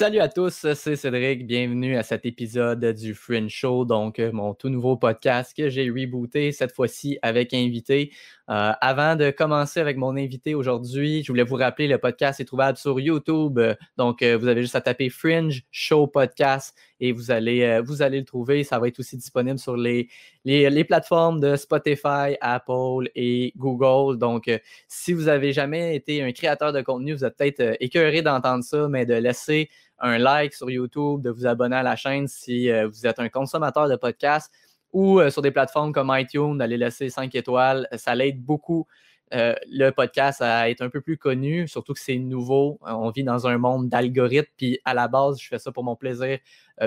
Salut à tous, c'est Cédric. Bienvenue à cet épisode du Fringe Show, donc euh, mon tout nouveau podcast que j'ai rebooté cette fois-ci avec invité. Euh, avant de commencer avec mon invité aujourd'hui, je voulais vous rappeler le podcast est trouvable sur YouTube. Donc, euh, vous avez juste à taper Fringe Show Podcast et vous allez, vous allez le trouver. Ça va être aussi disponible sur les, les, plateformes de Spotify, Apple et Google. Donc, si vous n'avez jamais été un créateur de contenu, vous êtes peut-être écœuré d'entendre ça, mais de laisser un like sur YouTube, de vous abonner à la chaîne si euh, vous êtes un consommateur de podcasts ou euh, sur des plateformes comme iTunes, d'aller laisser 5 étoiles. Ça l'aide beaucoup euh, le podcast à être un peu plus connu, surtout que c'est nouveau. On vit dans un monde d'algorithmes, puis à la base, je fais ça pour mon plaisir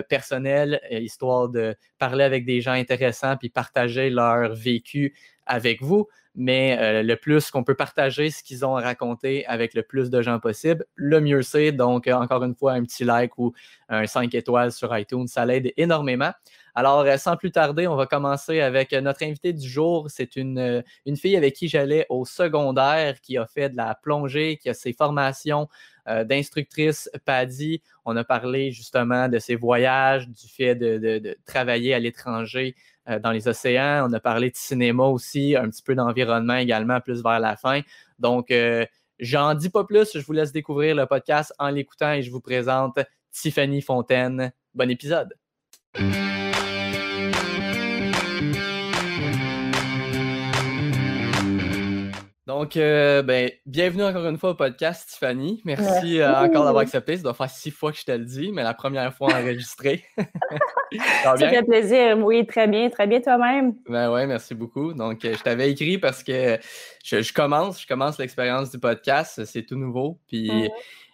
personnel, histoire de parler avec des gens intéressants, puis partager leur vécu avec vous mais euh, le plus qu'on peut partager ce qu'ils ont à raconter avec le plus de gens possible, le mieux c'est. Donc, euh, encore une fois, un petit like ou un 5 étoiles sur iTunes, ça l'aide énormément. Alors, euh, sans plus tarder, on va commencer avec notre invité du jour. C'est une, une fille avec qui j'allais au secondaire, qui a fait de la plongée, qui a ses formations d'instructrice PADI. On a parlé justement de ses voyages, du fait de travailler à l'étranger euh, dans les océans. On a parlé de cinéma aussi, un petit peu d'environnement également, plus vers la fin. Donc, euh, j'en dis pas plus. Je vous laisse découvrir le podcast en l'écoutant et je vous présente Tiffany Fontaine. Bon épisode. Donc, euh, ben, bienvenue encore une fois au podcast, Tiffany. Merci euh, encore d'avoir accepté. Ça doit faire six fois que je te le dis, mais la première fois enregistrée. ça, fait plaisir. Oui, très bien. Très bien toi-même. Ben ouais, merci beaucoup. Donc, euh, je t'avais écrit parce que je, commence, je commence l'expérience du podcast. C'est tout nouveau. Puis,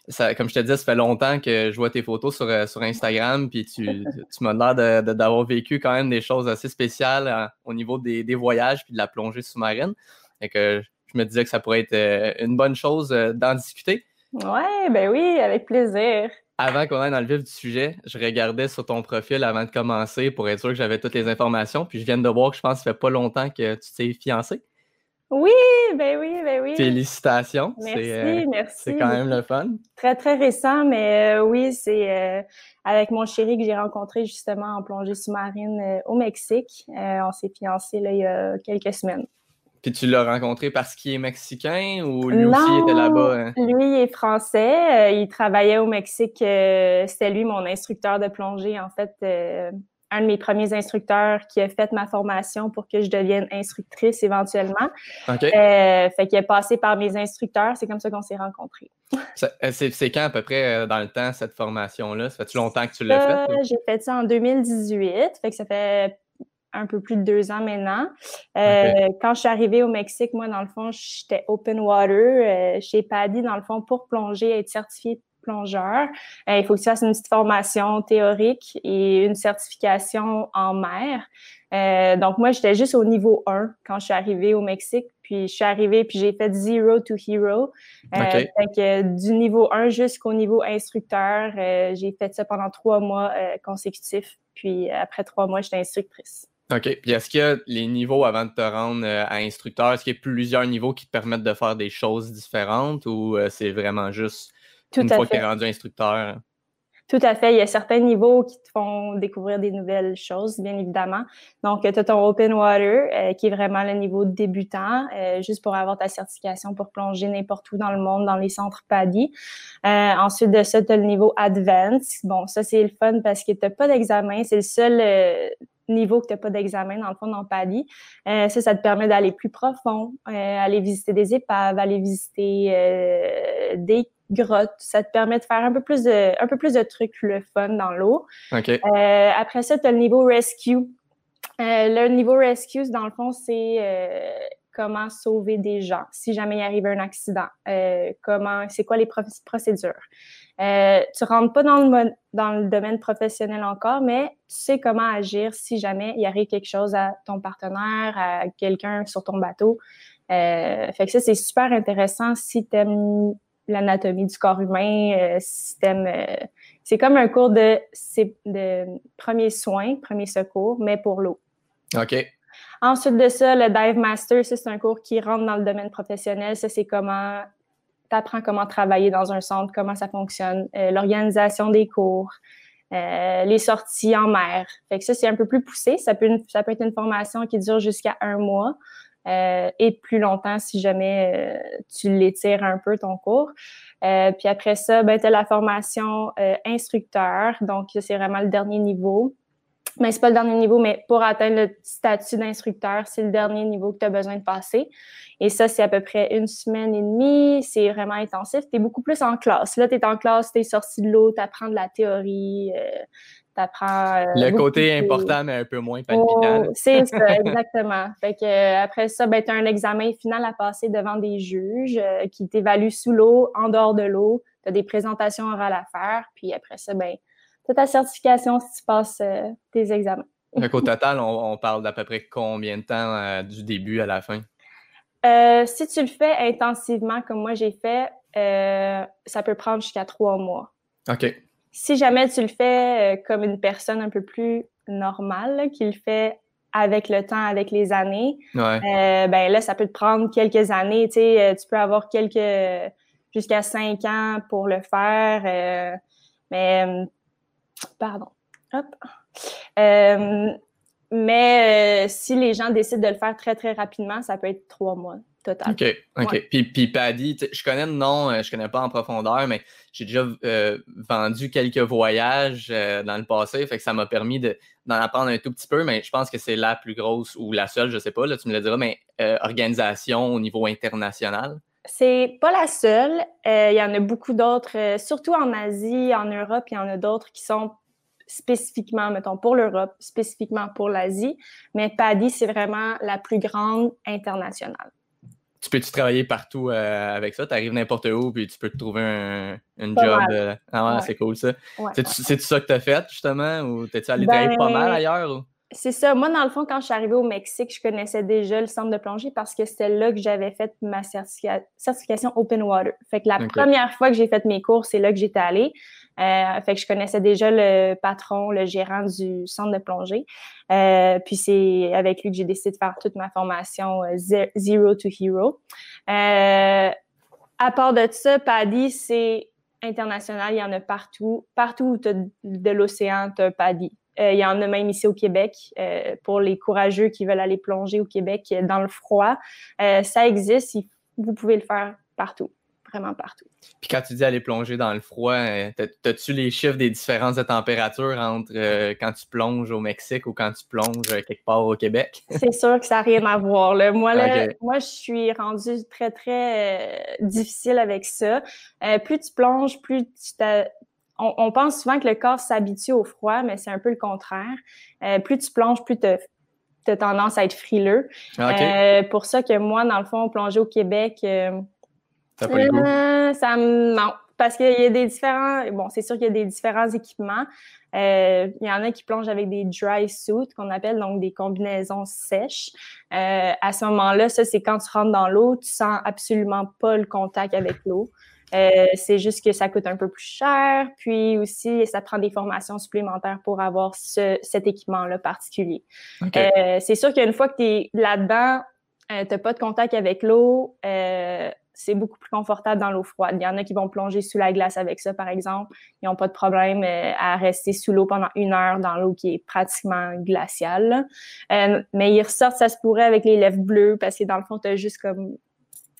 ça, comme je te disais, ça fait longtemps que je vois tes photos sur, sur Instagram. Puis, tu, tu m'as l'air d'avoir vécu quand même des choses assez spéciales au niveau des, des voyages puis de la plongée sous-marine. Et que je me disais que ça pourrait être euh, une bonne chose euh, d'en discuter. Oui, ben oui, avec plaisir. Avant qu'on aille dans le vif du sujet, je regardais sur ton profil avant de commencer pour être sûr que j'avais toutes les informations. Puis je viens de voir que je pense que ça fait pas longtemps que tu t'es fiancé. Oui, ben oui, ben oui. Félicitations. Merci, euh, merci. C'est quand même le fun. Très, très récent, mais oui, c'est avec mon chéri que j'ai rencontré justement en plongée sous-marine au Mexique. on s'est fiancés là, il y a quelques semaines. Puis tu l'as rencontré parce qu'il est mexicain ou lui aussi était là-bas? Hein? Lui, il est français. Euh, il travaillait au Mexique. Euh, c'était lui, mon instructeur de plongée, en fait. Euh, un de mes premiers instructeurs qui a fait ma formation pour que je devienne instructrice éventuellement. OK. fait qu'il est passé par mes instructeurs. C'est comme ça qu'on s'est rencontrés. C'est quand à peu près dans le temps cette formation-là? Ça fait-tu longtemps que tu l'as fait? J'ai fait ça en 2018. Fait que ça fait un peu plus de deux ans maintenant. Euh, quand je suis arrivée au Mexique, moi, dans le fond, j'étais open water euh, chez PADI, dans le fond, pour plonger, être certifié plongeur. Euh, il faut que tu fasses une petite formation théorique et une certification en mer. donc, moi, j'étais juste au niveau 1 quand je suis arrivée au Mexique. Puis, je suis arrivée, puis j'ai fait Zero to Hero. Fait que du niveau 1 jusqu'au niveau instructeur, j'ai fait ça pendant trois mois consécutifs. Puis, après trois mois, j'étais instructrice. OK. Puis est-ce qu'il y a les niveaux avant de te rendre euh, à instructeur? Est-ce qu'il y a plusieurs niveaux qui te permettent de faire des choses différentes ou euh, c'est vraiment juste une fois que tu es rendu instructeur? Tout à fait. Il y a certains niveaux qui te font découvrir des nouvelles choses, bien évidemment. Donc, tu as ton Open Water, euh, qui est vraiment le niveau débutant, juste pour avoir ta certification pour plonger n'importe où dans le monde, dans les centres PADI. ensuite de ça, tu as le niveau Advanced. Bon, ça, c'est le fun parce que tu n'as pas d'examen. C'est le seul niveau que tu n'as pas d'examen, dans le fond, dans PADI. Euh, ça, ça te permet d'aller plus profond, euh, aller visiter des épaves, aller visiter euh, des grottes. Ça te permet de faire un peu plus de, un peu plus de trucs le fun dans l'eau. après ça, tu as le niveau rescue. le niveau rescue, dans le fond, c'est comment sauver des gens si jamais il arrive un accident? comment, c'est quoi les procédures? Euh, tu rentres pas dans le, dans le domaine professionnel encore, mais tu sais comment agir si jamais il arrive quelque chose à ton partenaire, à quelqu'un sur ton bateau. Euh, fait que ça, c'est super intéressant si tu aimes l'anatomie du corps humain, euh, si t'aimes... Euh, c'est comme un cours de, de premiers soins, premiers secours, mais pour l'eau. OK. Ensuite de ça, le Dive Master, c'est un cours qui rentre dans le domaine professionnel. Ça, c'est comment apprends comment travailler dans un centre, comment ça fonctionne, l'organisation des cours, les sorties en mer. Fait ça, c'est un peu plus poussé. Ça peut, être une formation qui dure jusqu'à un mois. et plus longtemps si jamais tu l'étires un peu ton cours. puis après ça, ben, tu as la formation instructeur. Donc, c'est vraiment le dernier niveau mais c'est pas le dernier niveau, mais pour atteindre le statut d'instructeur, c'est le dernier niveau que tu as besoin de passer. Et ça, c'est à peu près une semaine et demie. C'est vraiment intensif. Tu es beaucoup plus en classe. Là, tu es en classe, tu es sorti de l'eau, tu apprends de la théorie, euh, tu apprends. Euh, le côté important, mais un peu moins palpitant. Oh, c'est ça, exactement. fait que, euh, après ça, ben, tu as un examen final à passer devant des juges qui t'évaluent sous l'eau, en dehors de l'eau. Tu as des présentations orales à faire. Puis après ça, ben, ta certification si tu passes euh, tes examens. Donc, au total, on, parle d'à peu près combien de temps euh, du début à la fin? Euh, si tu le fais intensivement comme moi j'ai fait, ça peut prendre jusqu'à trois mois. OK. Si jamais tu le fais comme une personne un peu plus normale, qui le fait avec le temps, avec les années, ben là, ça peut te prendre quelques années. Tu, sais, tu peux avoir quelques jusqu'à cinq ans pour le faire. mais Pardon. Hop. Euh, mais euh, si les gens décident de le faire très, très rapidement, ça peut être trois mois total. OK, OK. Puis, puis Paddy, je connais le nom, euh, je connais pas en profondeur, mais j'ai déjà vendu quelques voyages dans le passé, fait que ça m'a permis d'en apprendre un tout petit peu, mais je pense que c'est la plus grosse ou la seule, je sais pas, là, tu me le diras, mais organisation au niveau international. C'est pas la seule. Euh, il y en a beaucoup d'autres, euh, surtout en Asie, en Europe, il y en a d'autres qui sont spécifiquement, mettons, pour l'Europe, spécifiquement pour l'Asie. Mais PADI, c'est vraiment la plus grande internationale. Tu peux-tu travailler partout euh, avec ça? Tu arrives n'importe où, puis tu peux te trouver un, job. Ah ouais, c'est cool ça. C'est-tu ça que tu as fait, justement? Ou t'es-tu allé travailler pas mal ben, ailleurs? C'est ça. Moi, dans le fond, quand je suis arrivée au Mexique, je connaissais déjà le centre de plongée parce que c'était là que j'avais fait ma certification Open Water. Fait que la première fois que j'ai fait mes cours, c'est là que j'étais allée. Euh, fait que je connaissais déjà le patron, le gérant du centre de plongée. Euh, puis c'est avec lui que j'ai décidé de faire toute ma formation euh, Zero to Hero. à part de ça, PADI, c'est international. Il y en a partout. Partout où tu as de l'océan, tu as. Euh, il y en a même ici au Québec euh, pour les courageux qui veulent aller plonger au Québec euh, dans le froid. ça existe. Vous pouvez le faire partout vraiment partout. Puis quand tu dis aller plonger dans le froid, as-tu les chiffres des différences de température entre quand tu plonges au Mexique ou quand tu plonges quelque part au Québec? C'est sûr que ça n'a rien à voir. Moi, moi, je suis rendue très, très difficile avec ça. plus tu plonges, plus tu on, pense souvent que le corps s'habitue au froid, mais c'est un peu le contraire. Euh, plus tu plonges, plus tu as, tendance à être frileux. Ah, euh, pour ça que moi, dans le fond, plonger au Québec, euh, ça ça non, parce qu'il y a des différents. Bon, c'est sûr qu'il y a des différents équipements. il y en a qui plongent avec des dry suits, qu'on appelle donc des combinaisons sèches. à ce moment-là, ça, c'est quand tu rentres dans l'eau, tu sens absolument pas le contact avec l'eau. Euh, c'est juste que ça coûte un peu plus cher, puis aussi ça prend des formations supplémentaires pour avoir cet équipement-là particulier. Euh, c'est sûr qu'une fois que tu es là-dedans, euh, tu n'as pas de contact avec l'eau, c'est beaucoup plus confortable dans l'eau froide. Il y en a qui vont plonger sous la glace avec ça, par exemple. Ils n'ont pas de problème à rester sous l'eau pendant une heure dans l'eau qui est pratiquement glaciale. mais ils ressortent, ça se pourrait avec les lèvres bleues parce que dans le fond, tu as juste comme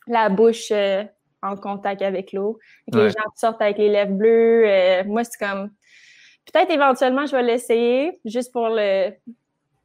la bouche en contact avec l'eau. Les gens sortent avec les lèvres bleues. Euh, moi, c'est comme peut-être éventuellement, je vais l'essayer juste pour le,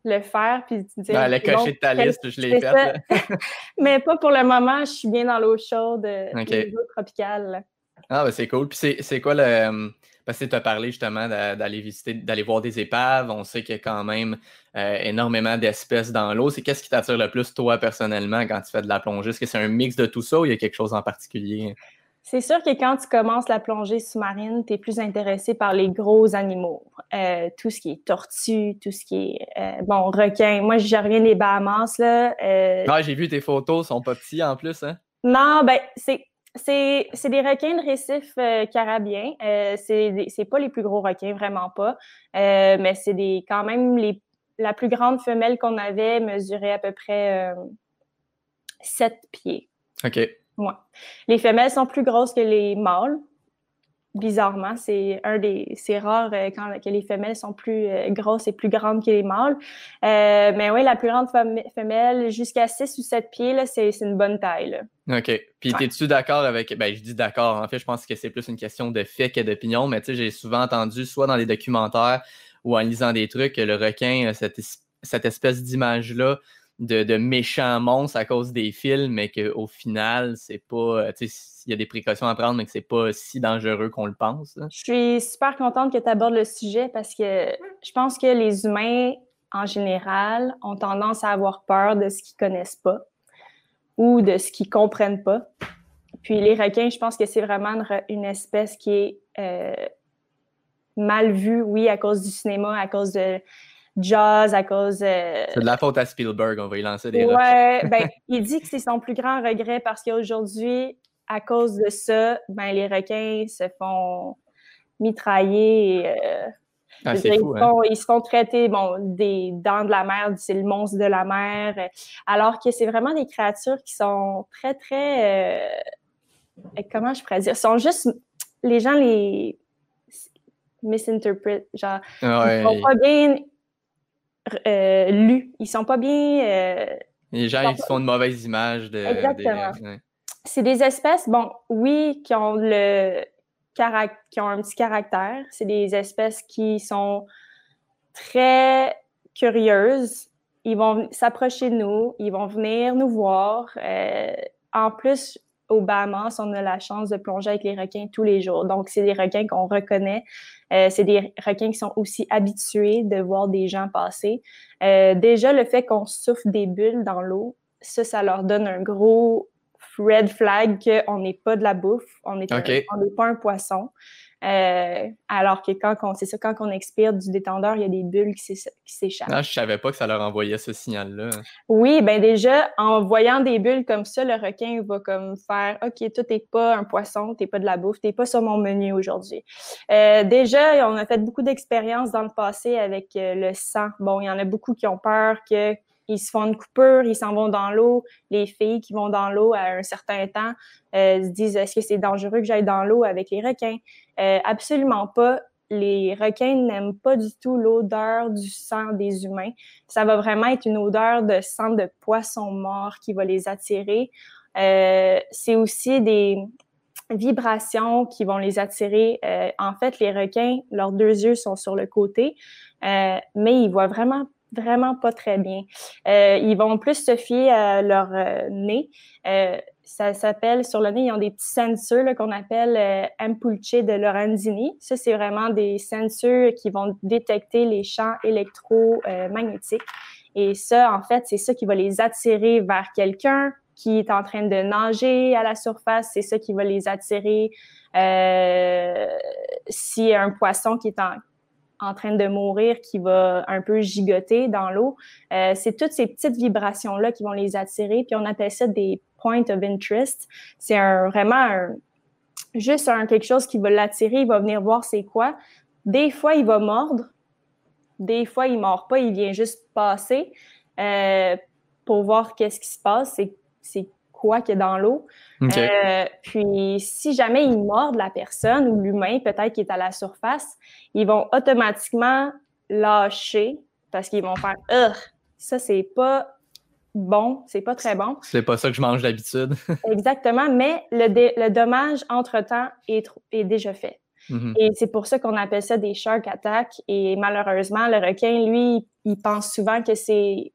le faire. Puis dire, ben, le cocher de ta liste, je l'ai fait. Mais pas pour le moment, je suis bien dans l'eau chaude, euh, l'eau tropicale. Ah, ben c'est cool. Puis c'est quoi le. Parce que tu as parlé justement d'aller visiter, d'aller voir des épaves. On sait qu'il y a quand même euh, énormément d'espèces dans l'eau. C'est qu'est-ce qui t'attire le plus, toi, personnellement, quand tu fais de la plongée? Est-ce que c'est un mix de tout ça ou il y a quelque chose en particulier? C'est sûr que quand tu commences la plongée sous-marine, tu es plus intéressé par les gros animaux. Euh, tout ce qui est tortue, tout ce qui est, euh, bon, requin. Moi, je reviens des Bahamas, là. Ah, j'ai vu tes photos, sont pas petits en plus, hein? Non, ben, c'est c'est, des requins de récif euh, carabiens. Euh, c'est, c'est pas les plus gros requins, vraiment pas. Euh, mais c'est des quand même les, la plus grande femelle qu'on avait mesurait à peu près 7 pieds. OK. Ouais. Les femelles sont plus grosses que les mâles. Bizarrement, c'est un des, c'est rare euh, quand que les femelles sont plus euh, grosses et plus grandes que les mâles. Euh, mais oui, la plus grande femelle, jusqu'à 6 ou 7 pieds, c'est, une bonne taille. OK. Puis, es-tu d'accord avec. Ben, je dis d'accord. En fait, je pense que c'est plus une question de fait que d'opinion, mais tu sais, j'ai souvent entendu, soit dans les documentaires ou en lisant des trucs, que le requin cette, cette espèce d'image-là de, méchants monstres à cause des films, mais qu'au final, c'est pas. Tu sais, il y a des précautions à prendre, mais que c'est pas si dangereux qu'on le pense. Je suis super contente que tu abordes le sujet parce que je pense que les humains, en général, ont tendance à avoir peur de ce qu'ils connaissent pas ou de ce qu'ils comprennent pas. Puis les requins, je pense que c'est vraiment une, espèce qui est euh, mal vue, oui, à cause du cinéma, à cause de Jaws à cause. Euh, c'est de la faute à Spielberg, on va y lancer des Ouais, ben, il dit que c'est son plus grand regret parce qu'aujourd'hui, à cause de ça, ben, les requins se font mitrailler. Euh, ah, ils, hein? ils, se font traiter bon, des dents de la mer, c'est le monstre de la mer, alors que c'est vraiment des créatures qui sont très, très. Euh, comment je pourrais dire? sont juste. Les gens les misinterprètent. Genre, ils sont pas bien euh, lus. Ils sont pas bien. Euh, les gens, ils font une mauvaise image de. Exactement. C'est des espèces, bon, oui, qui ont le qui ont un petit caractère. C'est des espèces qui sont très curieuses. Ils vont s'approcher de nous, ils vont venir nous voir. Euh, en plus, au Bahamas, on a la chance de plonger avec les requins tous les jours. Donc, c'est des requins qu'on reconnaît. Euh, c'est des requins qui sont aussi habitués de voir des gens passer. Euh, déjà, le fait qu'on souffle des bulles dans l'eau, ça, ça leur donne un gros red flag qu'on n'est pas de la bouffe, on n'est pas un poisson. Euh, alors que quand on, c'est ça, quand on expire du détendeur, il y a des bulles qui s'échappent. Non, je savais pas que ça leur envoyait ce signal-là. Oui, ben déjà, en voyant des bulles comme ça, le requin va comme faire OK, toi, t'es pas un poisson, t'es pas de la bouffe, t'es pas sur mon menu aujourd'hui. Euh, déjà, on a fait beaucoup d'expériences dans le passé avec euh, le sang. Bon, il y en a beaucoup qui ont peur que ils se font une coupure, ils s'en vont dans l'eau. Les filles qui vont dans l'eau à un certain temps euh, se disent est-ce que c'est dangereux que j'aille dans l'eau avec les requins? Euh, Absolument pas. Les requins n'aiment pas du tout l'odeur du sang des humains. Ça va vraiment être une odeur de sang de poisson mort qui va les attirer. Euh, c'est aussi des vibrations qui vont les attirer. en fait, les requins, leurs deux yeux sont sur le côté, mais ils voient vraiment vraiment pas très bien. Euh, ils vont plus se fier à leur euh, nez. Euh, ça s'appelle, sur le nez, ils ont des petits sensors qu'on appelle ampulce de Lorenzini. Ça, c'est vraiment des sensors qui vont détecter les champs électromagnétiques. Et ça, en fait, c'est ça qui va les attirer vers quelqu'un qui est en train de nager à la surface. C'est ça qui va les attirer euh, si un poisson qui est en, en train de mourir qui va un peu gigoter dans l'eau. Euh, c'est toutes ces petites vibrations-là qui vont les attirer. Puis on appelle ça des points of interest. C'est un, vraiment juste un, quelque chose qui va l'attirer. Il va venir voir c'est quoi. Des fois, il va mordre. Des fois, il ne mord pas. Il vient juste passer euh, pour voir qu'est-ce qui se passe. C'est quoi qu'il y a dans l'eau. Euh, puis, si jamais ils mordent la personne ou l'humain, peut-être qui est à la surface, ils vont automatiquement lâcher parce qu'ils vont faire ça, c'est pas bon, c'est pas très bon. C'est pas ça que je mange d'habitude. Exactement, mais le, dommage entre-temps est, est déjà fait. Mm-hmm. Et c'est pour ça qu'on appelle ça des shark attacks. Et malheureusement, le requin, lui, il pense souvent que c'est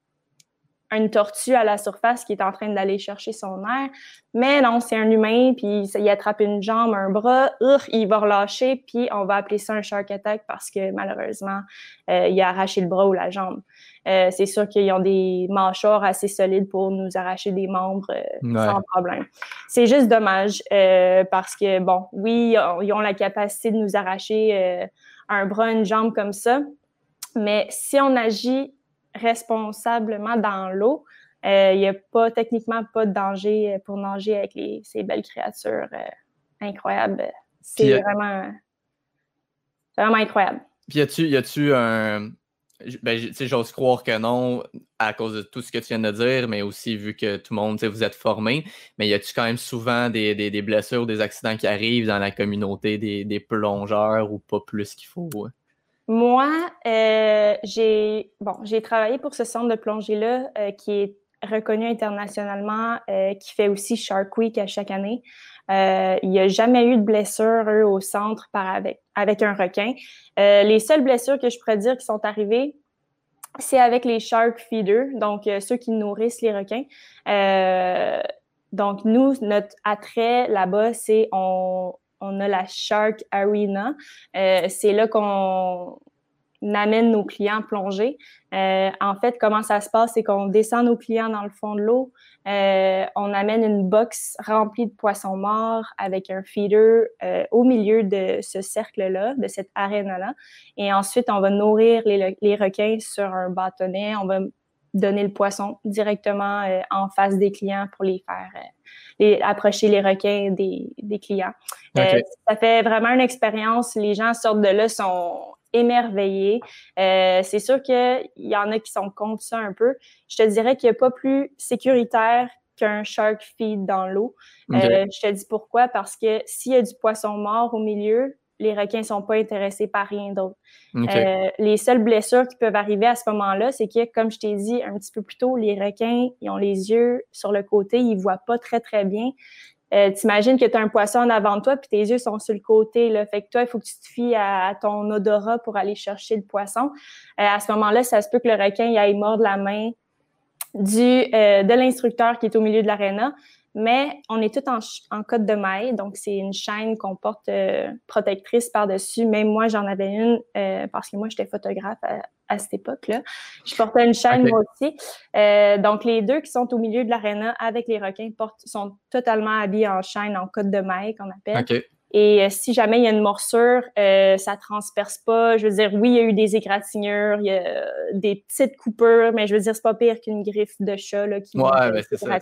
une tortue à la surface qui est en train d'aller chercher son air. Mais non, c'est un humain, puis il attrape une jambe, un bras, il va relâcher, puis on va appeler ça un shark attack parce que malheureusement, euh, il a arraché le bras ou la jambe. Euh, c'est sûr qu'ils ont des mâchoires assez solides pour nous arracher des membres euh, sans problème. C'est juste dommage parce que, bon, oui, ils ont la capacité de nous arracher un bras, une jambe comme ça, mais si on agit responsablement dans l'eau, euh, il n'y a pas techniquement pas de danger euh, pour nager avec ces belles créatures euh, incroyables. C'est vraiment, vraiment incroyable. Puis y a-tu un, Ben, j'ose croire que non, à cause de tout ce que tu viens de dire, mais aussi vu que tout le monde, vous êtes formé. Mais y a-tu quand même souvent des, des, blessures ou des accidents qui arrivent dans la communauté des, plongeurs ou pas plus qu'il faut? Moi, euh, j'ai bon, j'ai travaillé pour ce centre de plongée-là euh, qui est reconnu internationalement, euh, qui fait aussi Shark Week à chaque année. il n'y a jamais eu de blessure, au centre avec, avec un requin. les seules blessures que je pourrais dire qui sont arrivées, c'est avec les shark feeders, donc ceux qui nourrissent les requins. Donc, nous, notre attrait là-bas, c'est on, on a la Shark Arena. Euh, c'est là qu'on amène nos clients plonger. Euh, en fait, comment ça se passe, c'est qu'on descend nos clients dans le fond de l'eau, euh, on amène une box remplie de poissons morts avec un feeder euh, au milieu de ce cercle-là, de cette arène-là. Et ensuite, on va nourrir les, requins sur un bâtonnet. Donner le poisson directement en face des clients pour les faire les, approcher les requins des, des clients. ça fait vraiment une expérience. Les gens sortent de là, sont émerveillé. Euh, c'est sûr qu'il y en a qui sont contre ça un peu. Je te dirais qu'il n'y a pas plus sécuritaire qu'un shark feed dans l'eau. Euh, je te dis pourquoi, parce que s'il y a du poisson mort au milieu, les requins ne sont pas intéressés par rien d'autre. Euh, les seules blessures qui peuvent arriver à ce moment-là, c'est que, comme je t'ai dit un petit peu plus tôt, les requins, ils ont les yeux sur le côté, ils ne voient pas très, très bien. Euh, T'imagines que tu as un poisson en avant de toi, puis tes yeux sont sur le côté. Là. Fait que toi, il faut que tu te fies à, ton odorat pour aller chercher le poisson. Euh, à ce moment-là, ça se peut que le requin il aille mordre la main du, euh, de l'instructeur qui est au milieu de l'aréna. Mais on est tout en, en code de maille, donc c'est une chaîne qu'on porte euh, protectrice par-dessus. Même moi, j'en avais une euh, parce que moi, j'étais photographe à, cette époque-là. Je portais une chaîne moi aussi. Euh, donc, les deux qui sont au milieu de l'aréna avec les requins portent, sont totalement habillés en chaîne, en code de maille qu'on appelle. Et euh, si jamais il y a une morsure, euh, ça transperce pas. Je veux dire, oui, il y a eu des égratignures, il y a euh, des petites coupures, mais je veux dire, c'est pas pire qu'une griffe de chat là, qui ouais, ben, c'est ça.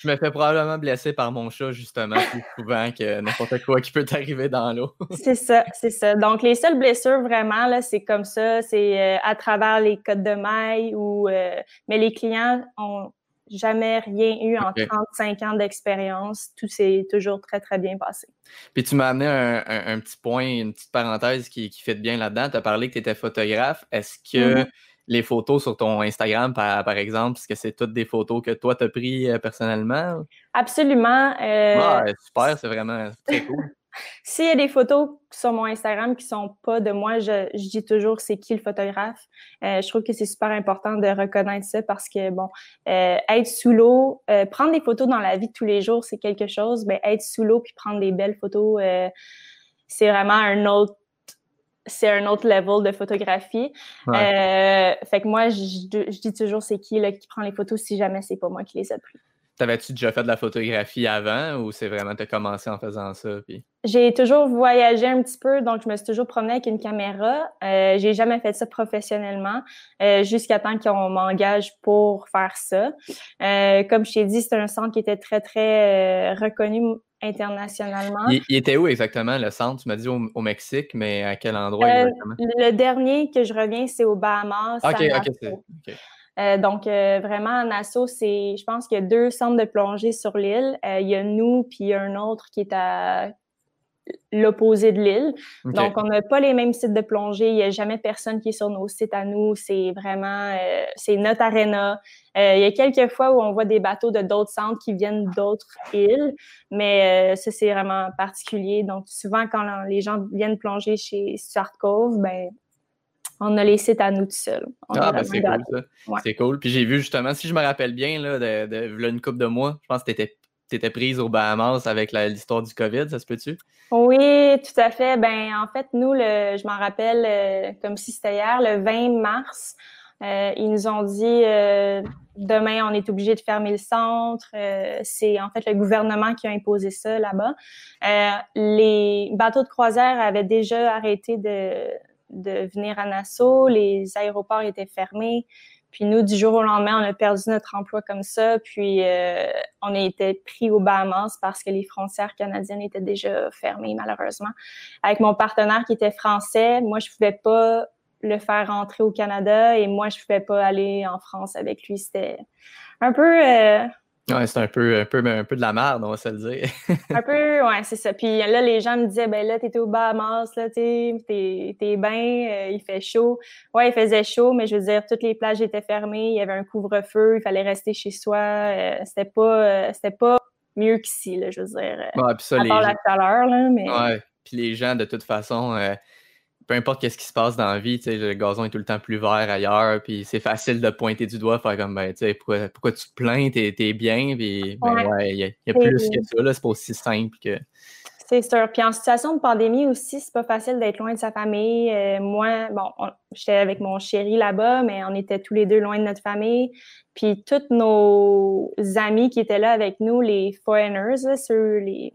Je me fais probablement blesser par mon chat, justement, plus souvent que n'importe quoi qui peut t'arriver dans l'eau. c'est ça, c'est ça. Donc, les seules blessures, vraiment, là, c'est comme ça, c'est euh, à travers les codes de maille ou... mais les clients ont jamais rien eu en 35 ans d'expérience. Tout s'est toujours très, très bien passé. Puis tu m'as amené un, petit point, une petite parenthèse qui, qui fait bien là-dedans. Tu as parlé que tu étais photographe. Est-ce que mm-hmm. les photos sur ton Instagram, par, exemple, est-ce que c'est toutes des photos que toi, tu as prises euh, personnellement? Absolument. Euh... super, c'est vraiment très cool. S'il y a des photos sur mon Instagram qui sont pas de moi, je, dis toujours c'est qui le photographe. Euh, je trouve que c'est super important de reconnaître ça parce que bon, euh, être sous l'eau, euh, prendre des photos dans la vie de tous les jours, c'est quelque chose. Mais être sous l'eau puis prendre des belles photos, c'est vraiment un autre c'est un autre level de photographie. fait que moi, je, dis toujours c'est qui là, qui prend les photos si jamais c'est pas moi qui les ai prises. T'avais-tu déjà fait de la photographie avant ou c'est vraiment tu as commencé en faisant ça? Puis... J'ai toujours voyagé un petit peu, donc je me suis toujours promenée avec une caméra. Euh, j'ai jamais fait ça professionnellement euh, jusqu'à temps qu'on m'engage pour faire ça. Euh, comme je t'ai dit, c'est un centre qui était très, très euh, reconnu internationalement. Il, était où exactement le centre? Tu m'as dit au, Mexique, mais à quel endroit exactement? Le dernier que je reviens, c'est au Bahamas. OK, OK. Euh, donc, euh, vraiment, en Nassau, c'est, je pense qu'il y a deux centres de plongée sur l'île. Euh, il y a nous, puis il y a un autre qui est à l'opposé de l'île. Donc, on n'a pas les mêmes sites de plongée. Il n'y a jamais personne qui est sur nos sites à nous. C'est vraiment, c'est notre arena. il y a quelques fois où on voit des bateaux de d'autres centres qui viennent d'autres îles, mais ça, c'est vraiment particulier. Donc, souvent, quand les gens viennent plonger chez Stuart Cove, ben, on a les sites à nous tout seuls. ah, ben c'est cool, ça. C'est cool. Puis j'ai vu justement, si je me rappelle bien, là, de, une couple de mois, je pense que tu étais, prise aux Bahamas avec l'histoire du COVID, ça se peut-tu? Oui, tout à fait. Ben, en fait, nous, le, je m'en rappelle euh, comme si c'était hier, le 20 mars, euh, ils nous ont dit euh, demain, on est obligé de fermer le centre. c'est en fait le gouvernement qui a imposé ça là-bas. les bateaux de croisière avaient déjà arrêté de, de venir à Nassau. Les aéroports étaient fermés. Puis nous, du jour au lendemain, on a perdu notre emploi comme ça. Puis euh, on a été pris aux Bahamas parce que les frontières canadiennes étaient déjà fermées, malheureusement. Avec mon partenaire qui était français, moi, je pouvais pas le faire rentrer au Canada et moi, je pouvais pas aller en France avec lui. C'était un peu. Euh, ouais, c'est un peu, un, peu, un peu de la merde, on va se le dire. un peu, ouais, c'est ça. Puis là, les gens me disaient, ben là, t'étais au Bahamas, là, t'es bien, euh, il fait chaud. Ouais, il faisait chaud, mais je veux dire, toutes les plages étaient fermées, il y avait un couvre-feu, il fallait rester chez soi. Euh, c'était pas, c'était pas mieux qu'ici, là, je veux dire. Ouais, puis ça, à part la chaleur, là, mais. Ouais, puis les gens, de toute façon, peu importe qu'est-ce qui se passe dans la vie, le gazon est tout le temps plus vert ailleurs, puis c'est facile de pointer du doigt, faire comme, ben, tu sais, pourquoi, pourquoi, tu te plains, t'es es bien, puis ben ouais, il y, a plus que ça, là, c'est pas aussi simple que... C'est sûr. Puis en situation de pandémie aussi, c'est pas facile d'être loin de sa famille. Euh, moi, bon, j'étais avec mon chéri là-bas, mais on était tous les deux loin de notre famille. Puis tous nos amis qui étaient là avec nous, les foreigners, ceux, les,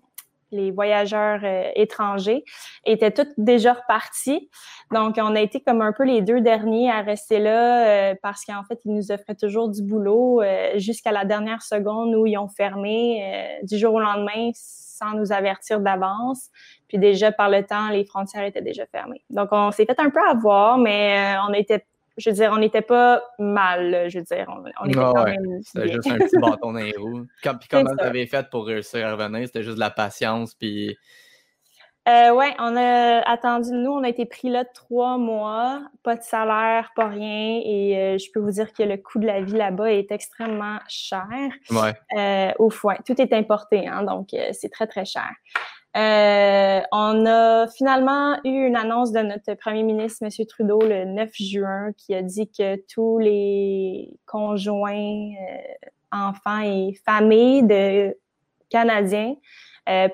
les voyageurs euh, étrangers étaient tous déjà repartis. Donc, on a été comme un peu les deux derniers à rester là euh, parce qu'en fait, ils nous offraient toujours du boulot euh, jusqu'à la dernière seconde où ils ont fermé du jour au lendemain sans nous avertir d'avance. Puis déjà, par le temps, les frontières étaient déjà fermées. Donc, on s'est fait un peu avoir, mais on était je veux dire, on n'était pas mal, je veux dire. On, était quand même... C'était juste un petit bâton dans les roues. puis comment vous avez fait pour réussir à revenir? C'était juste de la patience, puis... Euh, oui, on a attendu, nous, on a été pris là trois mois, pas de salaire, pas rien, et euh, je peux vous dire que le coût de la vie là-bas est extrêmement cher. Ouais. Euh, au foin. Tout est importé, hein, donc c'est très, très cher. Euh, on a finalement eu une annonce de notre premier ministre, M. Trudeau, le 9 juin, qui a dit que tous les conjoints, euh, enfants et familles de Canadiens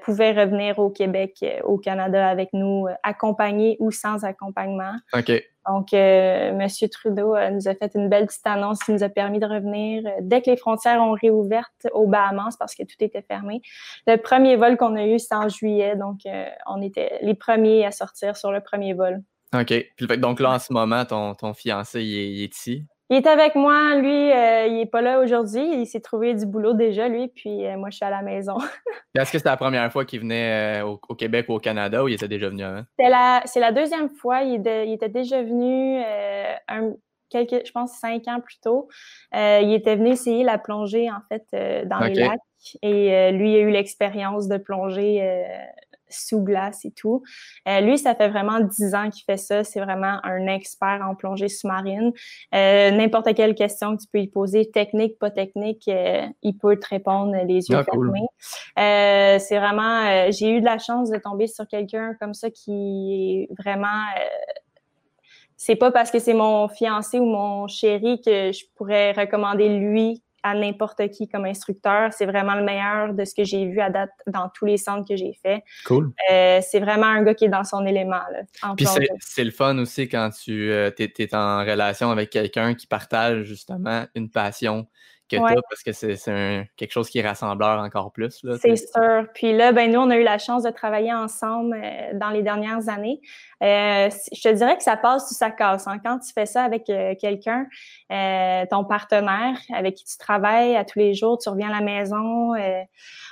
pouvaient revenir au Québec, au Canada avec nous, accompagnés ou sans accompagnement. OK. Donc, euh, M. Trudeau euh, nous a fait une belle petite annonce qui nous a permis de revenir euh, dès que les frontières ont réouvert aux Bahamas parce que tout était fermé. Le premier vol qu'on a eu, c'était en juillet, donc on était les premiers à sortir sur le premier vol. OK. donc là, en ce moment, ton, ton fiancé, il est ici? Il est avec moi, lui, euh, il n'est pas là aujourd'hui. Il s'est trouvé du boulot déjà, lui, puis euh, moi, je suis à la maison. Est-ce que c'était la première fois qu'il venait euh, au, Québec ou au Canada ou il était déjà venu avant? C'est la, deuxième fois. Il, était déjà venu un, quelques, je pense, cinq ans plus tôt. il était venu essayer la plongée, en fait, dans les lacs. Et lui, il a eu l'expérience de plonger sous glace et tout. Euh, lui, ça fait vraiment dix ans qu'il fait ça. C'est vraiment un expert en plongée sous-marine. Euh, n'importe quelle question que tu peux lui poser, technique, pas technique, euh, il peut te répondre les yeux ah, fermés. c'est vraiment, j'ai eu de la chance de tomber sur quelqu'un comme ça qui est vraiment c'est pas parce que c'est mon fiancé ou mon chéri que je pourrais recommander lui à n'importe qui comme instructeur. C'est vraiment le meilleur de ce que j'ai vu à date dans tous les centres que j'ai fait. Cool. Euh, c'est vraiment un gars qui est dans son élément. Puis c'est le fun aussi quand tu euh, es, en relation avec quelqu'un qui partage justement une passion que tu parce que c'est quelque chose qui est rassembleur encore plus. C'est sûr. Puis là, ben, nous, on a eu la chance de travailler ensemble euh, dans les dernières années. Euh, je te dirais que ça passe ou ça casse. Hein. Quand tu fais ça avec euh, quelqu'un, ton partenaire avec qui tu travailles à tous les jours, tu reviens à la maison,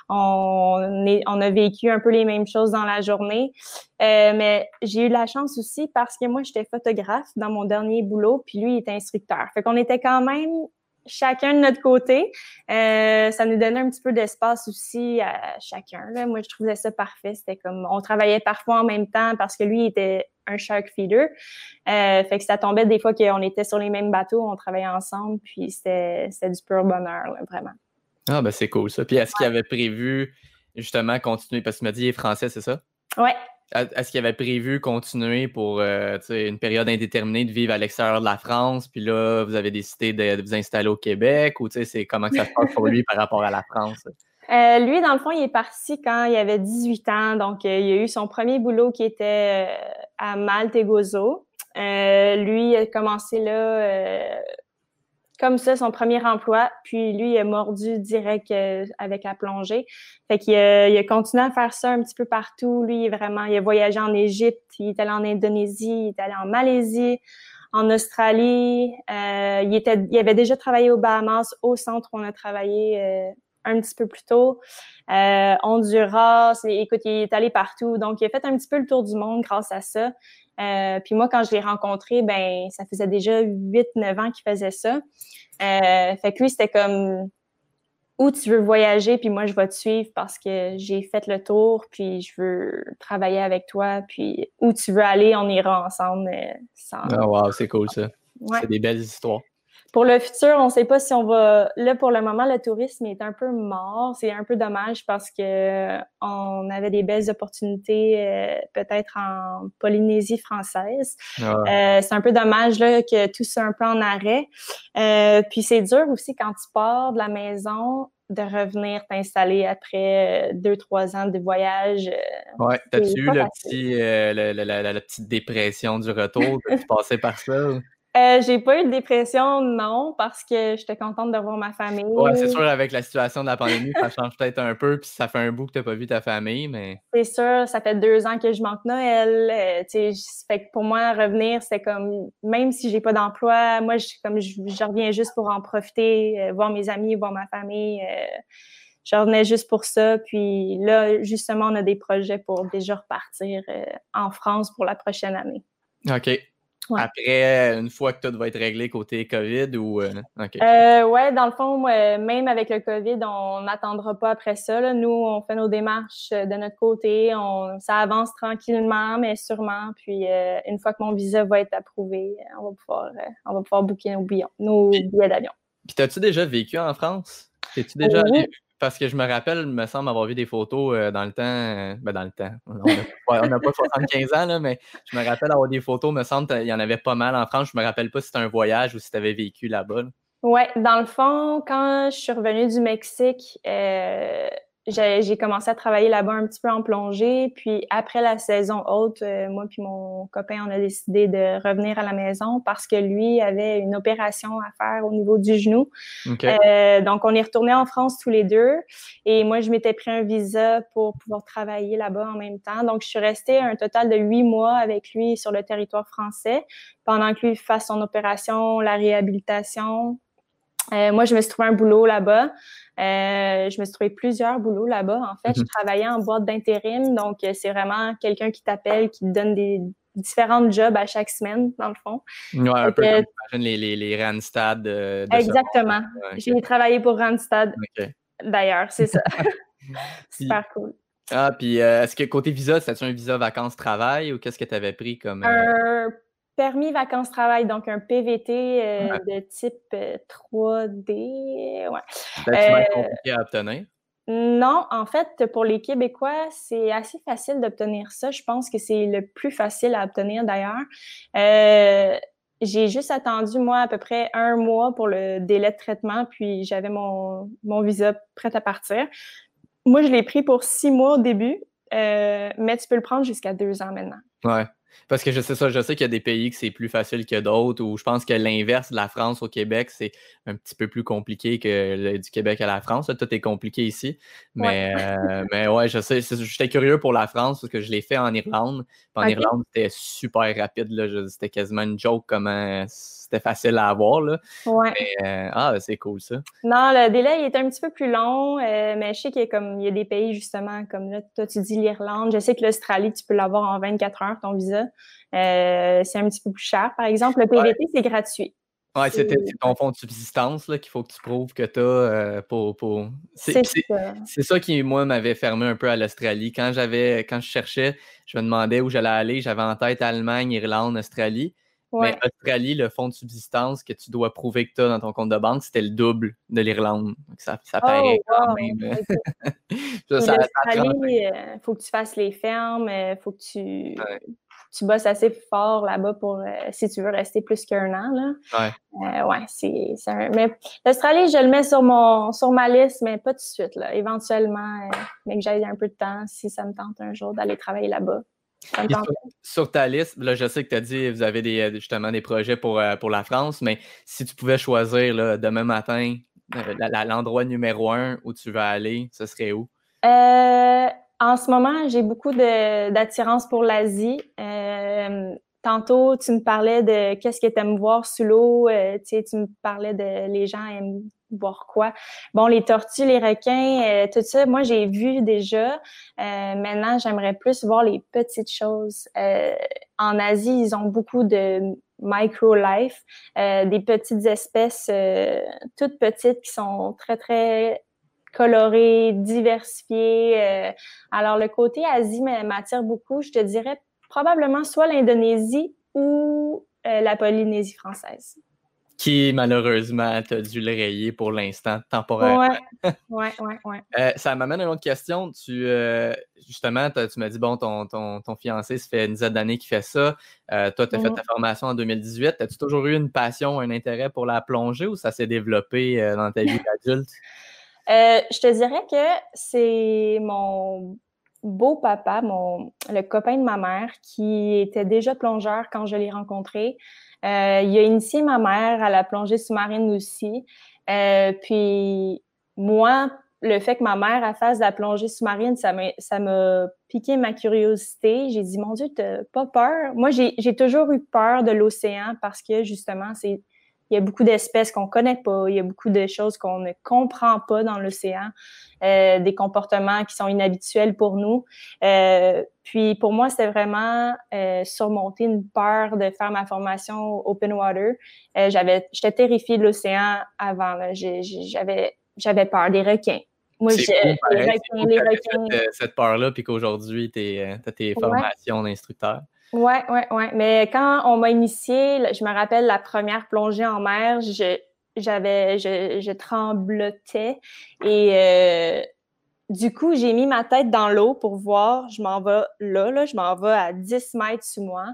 on, est, on a vécu un peu les mêmes choses dans la journée. mais j'ai eu la chance aussi parce que moi, j'étais photographe dans mon dernier boulot, puis lui, il était instructeur. Fait qu'on était quand même chacun de notre côté. Euh, ça nous donnait un petit peu d'espace aussi à chacun. Là. Moi, je trouvais ça parfait. C'était comme on travaillait parfois en même temps parce que lui était un shark feeder. Euh, fait que ça tombait des fois qu'on était sur les mêmes bateaux, on travaillait ensemble, puis c'était du pur bonheur, vraiment. Ah ben c'est cool ça. Puis est-ce qu'il avait prévu justement continuer? Parce que tu m'as dit il est français, c'est ça? Ouais, est-ce qu'il avait prévu continuer pour euh, une période indéterminée de vivre à l'extérieur de la France, puis là, vous avez décidé de, vous installer au Québec, ou c'est comment ça se passe pour lui par rapport à la France? Euh, lui, dans le fond, il est parti quand il avait 18 ans, donc euh, il a eu son premier boulot qui était à Malte et Gozo. lui, il a commencé là comme ça son premier emploi. Puis lui, il a mordu direct euh, avec la plongée. Fait qu'il a, il a continué à faire ça un petit peu partout. Lui, vraiment, il a voyagé en Égypte, il est allé en Indonésie, il est allé en Malaisie, en Australie. Euh, il, était, il avait déjà travaillé aux Bahamas, au centre où on a travaillé euh, un petit peu plus tôt. Euh, Honduras, écoute, il est allé partout. Donc, il a fait un petit peu le tour du monde grâce à ça. Euh, puis moi, quand je l'ai rencontré, ben ça faisait déjà 8-9 ans qu'il faisait ça. Euh, fait que lui, c'était comme où tu veux voyager, puis moi, je vais te suivre parce que j'ai fait le tour, puis je veux travailler avec toi, puis où tu veux aller, on ira ensemble. Sans... Ah, wow, c'est cool ça. C'est des belles histoires. Pour le futur, on ne sait pas si on va. Là, pour le moment, le tourisme est un peu mort. C'est un peu dommage parce que on avait des belles opportunités, euh, peut-être en Polynésie française. Ah euh, c'est un peu dommage là, que tout soit un peu en arrêt. Euh, puis c'est dur aussi quand tu pars de la maison de revenir t'installer après deux, trois ans de voyage. Ouais, t'as-tu eu le petit, la, petite dépression du retour? tu passais par ça? Euh, j'ai pas eu de dépression, non, parce que j'étais contente de voir ma famille. Ouais, c'est sûr, avec la situation de la pandémie, ça change peut-être un peu, puis ça fait un bout que tu n'as pas vu ta famille, mais. C'est sûr, ça fait deux ans que je manque Noël. Euh, tu sais, fait que pour moi, revenir, c'est comme, même si j'ai pas d'emploi, moi, je, comme je, reviens juste pour en profiter, euh, voir mes amis, voir ma famille. je revenais juste pour ça. Puis là, justement, on a des projets pour déjà repartir en France pour la prochaine année. OK. Après, une fois que tout va être réglé côté COVID ou. Euh, euh, ouais, dans le fond, même avec le COVID, on n'attendra pas après ça. Nous, on fait nos démarches euh, de notre côté. On, ça avance tranquillement, mais sûrement. Puis, une fois que mon visa va être approuvé, on va pouvoir, on va pouvoir booker nos billets, nos billets d'avion. Puis, as-tu déjà vécu en France? T'es-tu déjà allé? Parce que je me rappelle, il me semble avoir vu des photos euh, dans le temps. Euh, ben dans le temps. On n'a pas 75 ans, là, mais je me rappelle avoir des photos, il me semble qu'il y en avait pas mal en France. Je me rappelle pas si c'était un voyage ou si tu avais vécu là-bas. Oui, dans le fond, quand je suis revenue du Mexique, euh, j'ai commencé à travailler là-bas un petit peu en plongée. Puis après la saison haute, euh, moi puis mon copain, on a décidé de revenir à la maison parce que lui avait une opération à faire au niveau du genou. Euh, donc on est retourné en France tous les deux. Et moi, je m'étais pris un visa pour pouvoir travailler là-bas en même temps. Donc je suis restée un total de huit mois avec lui sur le territoire français pendant que lui fasse son opération, la réhabilitation. Euh, moi, je me suis trouvé un boulot là-bas. Euh, je me suis trouvé plusieurs boulots là-bas. En fait, je mhm. travaillais en boîte d'intérim, donc euh, c'est vraiment quelqu'un qui t'appelle, qui te donne des différents jobs à chaque semaine, dans le fond. Oui, un peu comme les, les, les Randstad. exactement. J'ai travaillé pour Randstad. D'ailleurs, c'est ça. Super cool. Ah, puis est-ce que côté visa, c'était un visa vacances-travail ou qu'est-ce que tu avais pris comme permis vacances-travail, donc un PVT euh, de type 3D. Euh, ouais. C'est compliqué à obtenir? Non, en fait, pour les Québécois, c'est assez facile d'obtenir ça. Je pense que c'est le plus facile à obtenir d'ailleurs. Euh, j'ai juste attendu, moi, à peu près un mois pour le délai de traitement, puis j'avais mon, mon visa prêt à partir. Moi, je l'ai pris pour six mois au début, mais tu peux le prendre jusqu'à deux ans maintenant. Ouais. Parce que je sais ça, je sais qu'il y a des pays que c'est plus facile que d'autres, ou je pense que l'inverse de la France au Québec, c'est un petit peu plus compliqué que du Québec à la France. tout est compliqué ici. Mais ouais, euh, mais ouais je sais, j'étais curieux pour la France parce que je l'ai fait en Irlande. en Irlande, c'était super rapide. C'était quasiment une joke comment c'était facile à avoir. Là. Ouais. Euh, ah, c'est cool ça. Non, le délai il est un petit peu plus long, euh, mais je sais qu'il y a, comme, il y a des pays justement, comme là, toi tu dis l'Irlande. Je sais que l'Australie, tu peux l'avoir en 24 heures, ton visa. Euh, c'est un petit peu plus cher. Par exemple, le PVT, c'est gratuit. Oui, c'est ton fonds de subsistance qu'il faut que tu prouves que tu as pour. pour... C'est ça. ça qui, moi, m'avait fermé un peu à l'Australie. Quand j'avais quand je cherchais, je me demandais où j'allais aller. J'avais en tête Allemagne, Irlande, Australie. Mais Australie, le fonds de subsistance que tu dois prouver que tu as dans ton compte de banque, c'était le double de l'Irlande. Ça, ça oh, paraît quand même. L'Australie, il euh, faut que tu fasses les fermes, il euh, faut que tu, tu bosses assez fort là-bas pour euh, si tu veux rester plus qu'un an. Là. Ouais. ouais, c'est, Mais l'Australie, je le mets sur mon sur ma liste, mais pas tout de suite. Là. Éventuellement, mais que j'aille un peu de temps si ça me tente un jour d'aller travailler là-bas. Sur, ta liste, là, je sais que tu as dit vous avez des, justement des projets pour, euh, pour la France, mais si tu pouvais choisir là, demain matin euh, l'endroit numéro un où tu vas aller, ce serait où? Euh, en ce moment, j'ai beaucoup d'attirance pour l'Asie. tantôt, tu me parlais de qu'est-ce que tu aimes voir sous l'eau. tu me parlais de les gens aiment voir quoi. Bon, les tortues, les requins, euh, tout ça, moi, j'ai vu déjà. maintenant, j'aimerais plus voir les petites choses. en Asie, ils ont beaucoup de micro-life, des petites espèces toutes petites qui sont très, très colorées, diversifiées. alors, le côté Asie m'attire beaucoup. Je te dirais probablement soit l'Indonésie ou la Polynésie française qui malheureusement t'a dû le rayer pour l'instant, temporairement. Ouais, ouais, ouais. Euh, ça m'amène à une autre question. Tu, euh, justement, tu m'as dit, bon, ton, ton, ton, fiancé, ça fait une dizaine d'années qu'il fait ça. Euh, toi, tu as fait mm-hmm. ta formation en 2018. As-tu toujours eu une passion, un intérêt pour la plongée ou ça s'est développé dans ta vie d'adulte? je te dirais que c'est mon beau papa, mon, le copain de ma mère, qui était déjà plongeur quand je l'ai rencontré. Euh, il a initié ma mère à la plongée sous-marine aussi. Euh, puis moi, le fait que ma mère fasse la plongée sous-marine, ça m'a piqué ma curiosité. J'ai dit, mon Dieu, t'as pas peur? Moi, j'ai toujours eu peur de l'océan parce que justement, c'est il y a beaucoup d'espèces qu'on connaît pas, il y a beaucoup de choses qu'on ne comprend pas dans l'océan, euh, des comportements qui sont inhabituels pour nous. Euh, puis pour moi, c'était vraiment euh, surmonter une peur de faire ma formation open water. J'avais, j'étais terrifiée de l'océan avant. J'avais, j'avais peur des requins. Moi, j'ai les requins, les requins. Cette, cette peur-là, puis qu'aujourd'hui, tu as tes formations d'instructeur. Ouais, ouais, ouais. Mais quand on m'a initié, je me rappelle la première plongée en mer, je, j'avais, je, je tremblotais et euh, du coup, j'ai mis ma tête dans l'eau pour voir, je m'en vais là, là, je m'en vais à 10 mètres sous moi.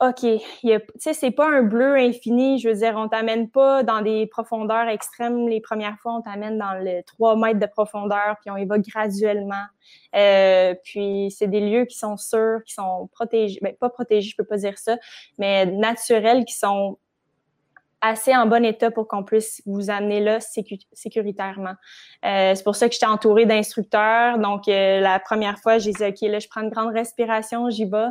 OK, tu sais, c'est pas un bleu infini. Je veux dire, on t'amène pas dans des profondeurs extrêmes. Les premières fois, on t'amène dans le 3 mètres de profondeur, puis on y va graduellement. Euh, puis c'est des lieux qui sont sûrs, qui sont protégés. Ben, pas protégés, je peux pas dire ça, mais naturels, qui sont assez en bon état pour qu'on puisse vous amener là sécuritairement. Euh, c'est pour ça que j'étais entourée d'instructeurs. Donc, euh, la première fois, j'ai dit, OK, là, je prends une grande respiration, j'y vais.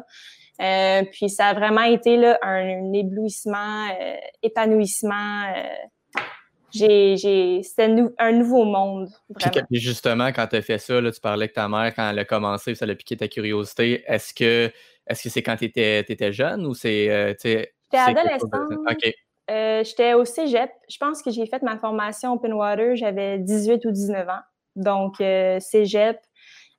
Euh, puis ça a vraiment été là, un, éblouissement, euh, épanouissement. Euh, j'ai, c'était un nouveau monde. Vraiment. Puis, justement, quand tu as fait ça, là, tu parlais que ta mère, quand elle a commencé, ça a piqué ta curiosité. Est-ce que est-ce que c'est quand tu étais, étais, jeune ou c'est. J'étais adolescente. OK. j'étais au cégep. Je pense que j'ai fait ma formation Open Water, j'avais 18 ou 19 ans. Donc, cégep,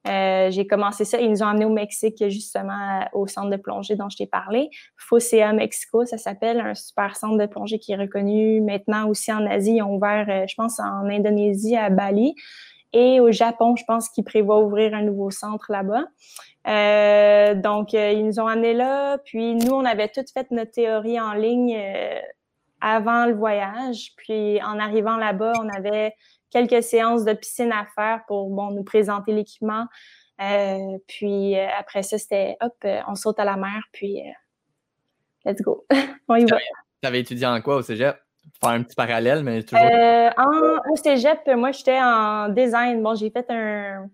euh, j'ai commencé ça. Ils nous ont amenés au Mexique, justement, au centre de plongée dont je t'ai parlé. Fosea Mexico, ça s'appelle, un super centre de plongée qui est reconnu maintenant aussi en Asie. Ils ont ouvert, euh, je pense, en Indonésie, à Bali. Et au Japon, je pense qu'ils prévoient ouvrir un nouveau centre là-bas. Euh, donc, ils nous ont amenés là. Puis, nous, on avait toutes fait notre théorie en ligne avant le voyage. Puis, en arrivant là-bas, on avait quelques séances de piscine à faire pour bon, nous présenter l'équipement. Euh, puis euh, après ça, c'était hop, euh, on saute à la mer, puis let's go. on y va. Tu avais étudié en quoi au cégep? Faire un petit parallèle, mais toujours. au cégep, moi, j'étais en design. Bon, j'ai fait un,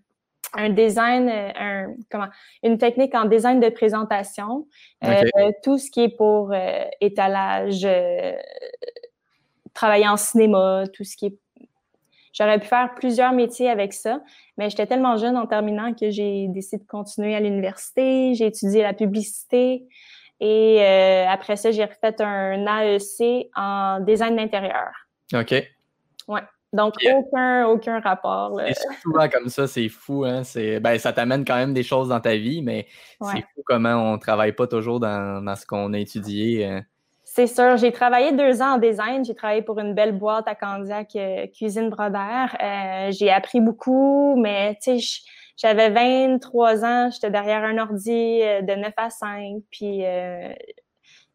un design, un, comment, une technique en design de présentation. tout ce qui est pour étalage, travailler en cinéma, tout ce qui est J'aurais pu faire plusieurs métiers avec ça, mais j'étais tellement jeune en terminant que j'ai décidé de continuer à l'université. J'ai étudié la publicité et euh, après ça, j'ai refait un AEC en design d'intérieur. OK. Ouais. Donc, aucun, aucun rapport. C'est souvent comme ça, c'est fou. Hein? Ben, ça t'amène quand même des choses dans ta vie, mais c'est fou comment on ne travaille pas toujours dans, dans ce qu'on a étudié. C'est sûr. J'ai travaillé deux ans en design. J'ai travaillé pour une belle boîte à Candiac, euh, Cuisine Brodère. Euh, j'ai appris beaucoup, mais tu sais, j'avais 23 ans. J'étais derrière un ordi euh, de 9 à 5. Puis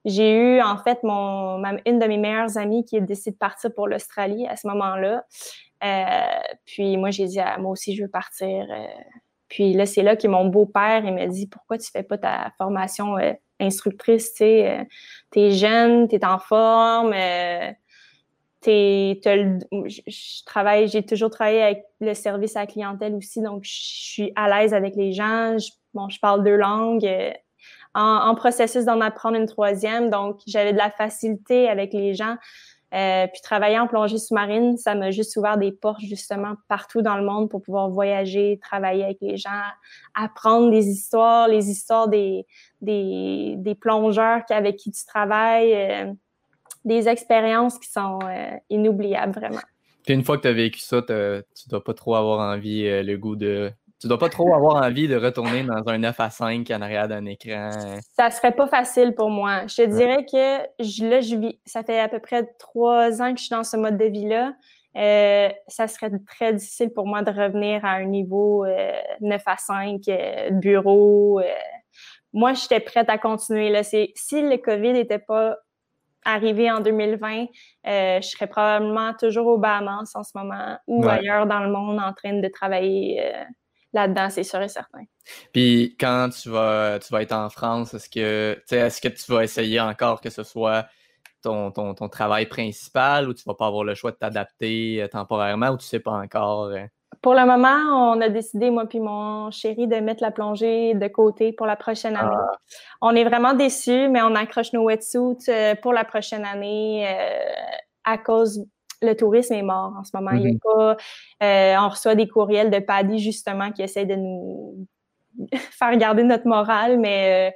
j'ai eu, en fait, mon, une de mes meilleures amies qui a décidé de partir pour l'Australie à ce moment-là. puis moi, j'ai dit, moi aussi, je veux partir. puis là, c'est là que mon beau-père, il m'a dit, pourquoi tu fais pas ta formation instructrice, tu sais, euh, t'es jeune, t'es en forme, euh, t'es, je travaille, j'ai toujours travaillé avec le service à la clientèle aussi, donc je suis à l'aise avec les gens. Je, bon, je parle deux langues. Euh, en, processus d'en apprendre une troisième, donc j'avais de la facilité avec les gens. Euh, puis travailler en plongée sous-marine, ça m'a juste ouvert des portes justement partout dans le monde pour pouvoir voyager, travailler avec les gens, apprendre des histoires, les histoires des, des, plongeurs avec qui tu travailles, euh, des expériences qui sont euh, inoubliables vraiment. Puis une fois que tu as vécu ça, tu dois pas trop avoir envie, le goût de tu dois pas trop avoir envie de retourner dans un 9 à 5 en arrière d'un écran. Ça serait pas facile pour moi. Je te dirais que je, là, je vis, ça fait à peu près trois ans que je suis dans ce mode de vie-là. Euh, ça serait très difficile pour moi de revenir à un niveau 9 euh, à 5, euh, bureau. moi, j'étais prête à continuer. Là. Si le COVID n'était pas arrivé en 2020, je serais probablement toujours au Bahamas en ce moment ou ailleurs dans le monde en train de travailler là-dedans, c'est sûr et certain. Puis quand tu vas, tu vas être en France, est-ce que, est-ce que tu vas essayer encore que ce soit ton, ton, travail principal ou tu vas pas avoir le choix de t'adapter euh, temporairement ou tu sais pas encore? Euh? Pour le moment, on a décidé, moi puis mon chéri, de mettre la plongée de côté pour la prochaine année. Ah. On est vraiment déçus, mais on accroche nos wetsuits euh, pour la prochaine année à cause le tourisme est mort en ce moment. Il y a pas, euh, on reçoit des courriels de Paddy justement qui essaient de nous faire garder notre morale, mais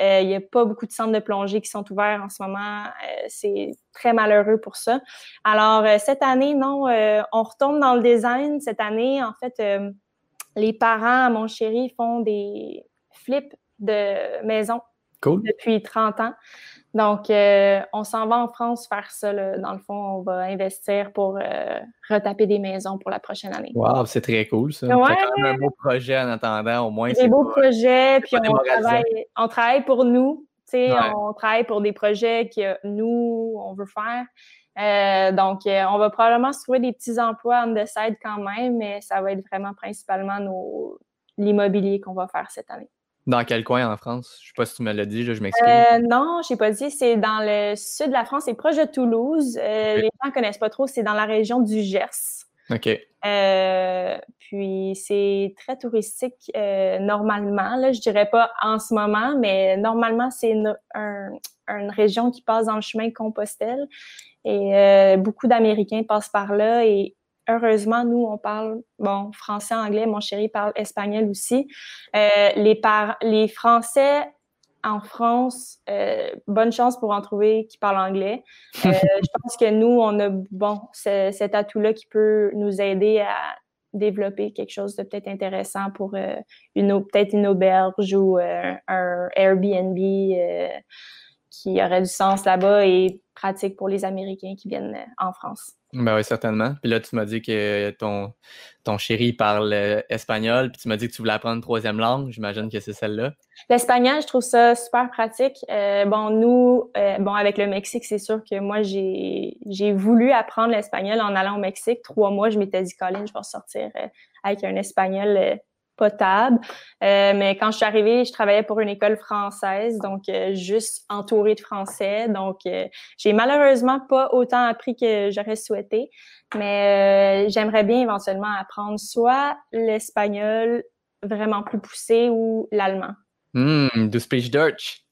euh, euh, il n'y a pas beaucoup de centres de plongée qui sont ouverts en ce moment. c'est très malheureux pour ça. Alors, cette année, non, on retourne dans le design. Cette année, en fait, les parents à mon chéri font des flips de maison depuis 30 ans. Donc, euh, on s'en va en France faire ça. Dans le fond, on va investir pour euh, retaper des maisons pour la prochaine année. Wow, c'est très cool ça. Ouais. C'est quand même un beau projet en attendant, au moins. Des beaux projets, puis on travaille, on travaille, pour nous. On travaille pour des projets que nous, on veut faire. Euh, donc, on va probablement se trouver des petits emplois on the side quand même, mais ça va être vraiment principalement l'immobilier qu'on va faire cette année. Dans quel coin en France? Je ne sais pas si tu me l'as dit, je m'excuse. Euh, non, je n'ai pas dit. C'est dans le sud de la France, c'est proche de Toulouse. Euh, les gens ne connaissent pas trop, c'est dans la région du Gers. OK. Euh, puis c'est très touristique normalement. Là, je dirais pas en ce moment, mais normalement, c'est une, une région qui passe dans le chemin Compostelle. Et beaucoup d'Américains passent par là et heureusement, nous, on parle, bon, français, anglais, mon chéri parle espagnol aussi. Euh, les, par les Français en France, euh, bonne chance pour en trouver qui parlent anglais. Euh, je pense que nous, on a, bon, cet atout-là qui peut nous aider à développer quelque chose de peut-être intéressant pour une peut-être une auberge ou un Airbnb qui aurait du sens là-bas et pratique pour les Américains qui viennent en France. Ben oui, certainement. Puis là, tu m'as dit que ton, ton chéri parle euh, espagnol, puis tu m'as dit que tu voulais apprendre une troisième langue. J'imagine que c'est celle-là. L'espagnol, je trouve ça super pratique. Euh, bon, nous, euh, bon, avec le Mexique, c'est sûr que moi, j'ai, voulu apprendre l'espagnol en allant au Mexique. Trois mois, je m'étais dit, Colin, je vais sortir avec un espagnol Euh, mais quand je suis arrivée, je travaillais pour une école française, donc euh, juste entourée de Français. Donc, euh, j'ai malheureusement pas autant appris que j'aurais souhaité, mais j'aimerais bien éventuellement apprendre soit l'espagnol vraiment plus poussé ou l'allemand. Hmm, du speech Dutch.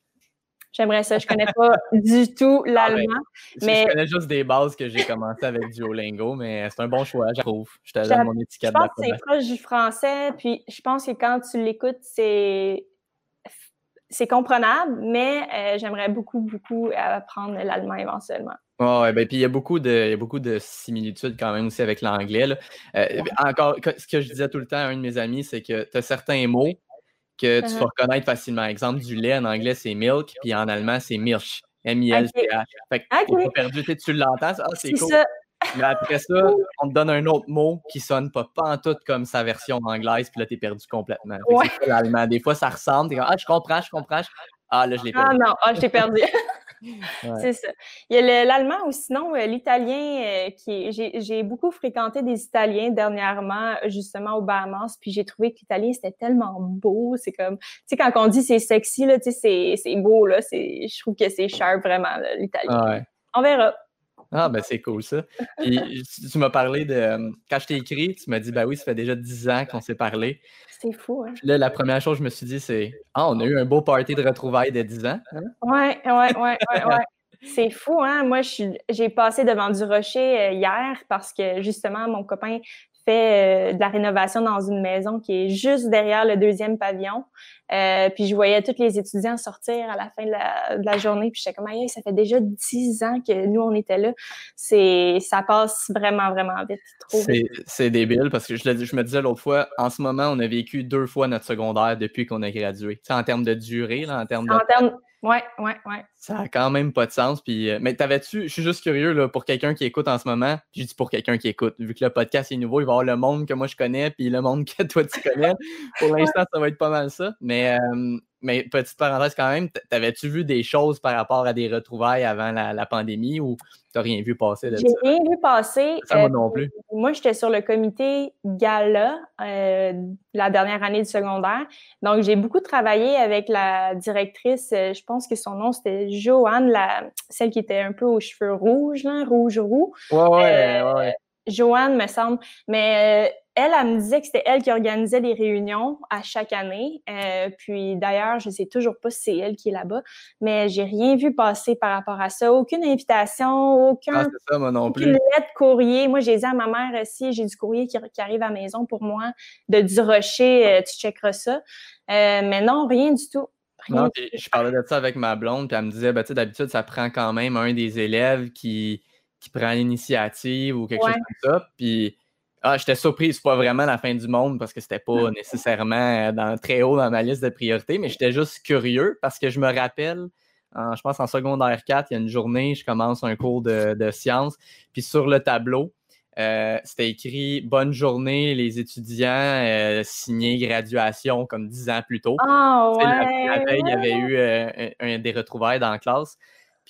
J'aimerais ça. Je connais pas du tout ah, ben, l'allemand. mais... Je connais juste des bases que j'ai commencé avec Duolingo, mais c'est un bon choix, je trouve. Je te donne mon étiquette. Je pense que c'est proche du français, puis je pense que quand tu l'écoutes, c'est c'est comprenable, mais euh, j'aimerais beaucoup, beaucoup apprendre l'allemand éventuellement. Oh, ben, puis il y a beaucoup de, il y a beaucoup de similitudes quand même aussi avec l'anglais. Euh, encore, ce que je disais tout le temps à un de mes amis, c'est que tu as certains mots que tu vas uh-huh. reconnaître facilement. Exemple, du lait en anglais, c'est milk, puis en allemand, c'est milch. M-I-L-C-H. Fait que okay. perdu, tu l'entends, ah, c'est cool. Ça. Mais après ça, on te donne un autre mot qui sonne pas, pas en tout comme sa version anglaise, puis là, t'es perdu complètement. l'allemand. Des fois, ça ressemble, t'es comme, ah, je comprends, je comprends. Ah, là, je l'ai ah, perdu. Ah non, ah, je t'ai perdu. C'est ça. Il y a l'allemand ou sinon euh, l'italien euh, qui j'ai beaucoup fréquenté des Italiens dernièrement justement au Bahamas puis j'ai trouvé que l'italien c'était tellement beau, c'est comme tu sais quand on dit c'est sexy là, tu sais c'est beau là, c'est je trouve que c'est sharp vraiment l'italien. On verra. Ah, ben c'est cool ça. Puis, tu m'as parlé de. Euh, quand je t'ai écrit, tu m'as dit, ben oui, ça fait déjà 10 ans qu'on s'est parlé. C'est fou, hein? là, la première chose que je me suis dit, c'est Ah, on a eu un beau party de retrouvailles de 10 ans. Hein? Ouais, ouais, ouais, ouais, ouais. C'est fou, hein? Moi, j'ai passé devant du rocher hier parce que justement, mon copain fait de la rénovation dans une maison qui est juste derrière le deuxième pavillon. Euh, puis je voyais tous les étudiants sortir à la fin de la, journée. Puis j'étais comme, hey, ça fait déjà dix ans que nous, on était là. C'est, ça passe vraiment, vraiment vite. C'est débile parce que je, je me disais l'autre fois, en ce moment, on a vécu deux fois notre secondaire depuis qu'on a gradué. Tu sais, en termes de durée, là, en termes de. En termes, Ouais, ouais, ouais. Ça a quand même pas de sens. Puis, euh, mais t'avais-tu, je suis juste curieux là, pour quelqu'un qui écoute en ce moment, je dis pour quelqu'un qui écoute, vu que le podcast est nouveau, il va y avoir le monde que moi je connais, puis le monde que toi tu connais. pour l'instant, ça va être pas mal ça. Mais euh, mais petite parenthèse quand même, t'avais-tu vu des choses par rapport à des retrouvailles avant la, pandémie ou t'as rien vu passer de J'ai rien vu passer. Ça, moi non plus. Euh, moi, j'étais sur le comité Gala euh, la dernière année du secondaire. Donc, j'ai beaucoup travaillé avec la directrice, euh, je pense que son nom c'était Joanne, la, celle qui était un peu aux cheveux rouges, là, rouge-roux. Ouais, ouais, ouais. Joanne, me semble. Mais elle, elle me disait que c'était elle qui organisait les réunions à chaque année. Euh, puis d'ailleurs, je ne sais toujours pas si c'est elle qui est là-bas, mais j'ai rien vu passer par rapport à ça. Aucune invitation, aucun, ah, non aucune lettre courrier. Moi, j'ai dit à ma mère aussi, j'ai du courrier qui, arrive à la maison pour moi de du rocher, euh, tu checkeras ça. Euh, mais non, rien du tout. non, je parlais de ça avec ma blonde, puis elle me disait, ben, d'habitude, ça prend quand même un des élèves qui, qui prend l'initiative ou quelque chose comme ça. Puis ah, j'étais surpris, c'est pas vraiment la fin du monde parce que c'était pas nécessairement euh, dans, très haut dans ma liste de priorités, mais j'étais juste curieux parce que je me rappelle, je pense en secondaire 4, il y a une journée, je commence un cours de, sciences, puis sur le tableau, euh, c'était écrit Bonne journée, les étudiants, euh, signé graduation comme dix ans plus tôt. Ah, ouais. La, veille, il y avait eu un, des retrouvailles dans la classe.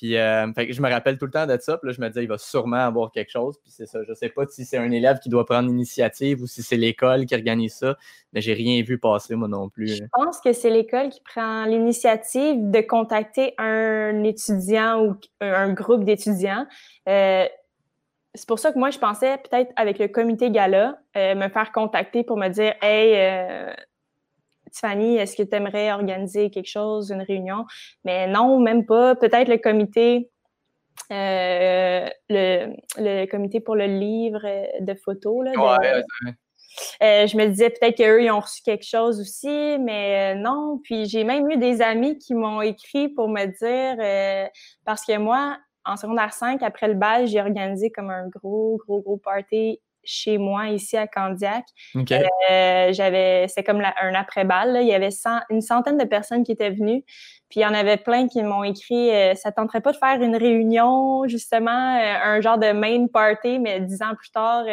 Puis euh, je me rappelle tout le temps de ça. Puis là, je me disais, il va sûrement avoir quelque chose. Puis c'est ça. Je ne sais pas si c'est un élève qui doit prendre l'initiative ou si c'est l'école qui organise ça. Mais j'ai rien vu passer, moi non plus. Je pense que c'est l'école qui prend l'initiative de contacter un étudiant ou un groupe d'étudiants. Euh, c'est pour ça que moi, je pensais peut-être avec le comité gala, euh, me faire contacter pour me dire Hey, Tiffany, est-ce que tu aimerais organiser quelque chose, une réunion? Mais non, même pas. Peut-être le comité, euh, le, comité pour le livre de photos. Là, euh, je me disais peut-être qu'eux, ils ont reçu quelque chose aussi, mais euh, non. Puis j'ai même eu des amis qui m'ont écrit pour me dire, parce que moi, en secondaire 5, après le bal, j'ai organisé comme un gros, gros, gros party chez moi ici à Candiac. Euh, j'avais, c'est comme un après-balle. Il y avait une centaine de personnes qui étaient venues. Puis il y en avait plein qui m'ont écrit euh, Ça tenterait pas de faire une réunion, justement, euh, un genre de main party, mais dix ans plus tard.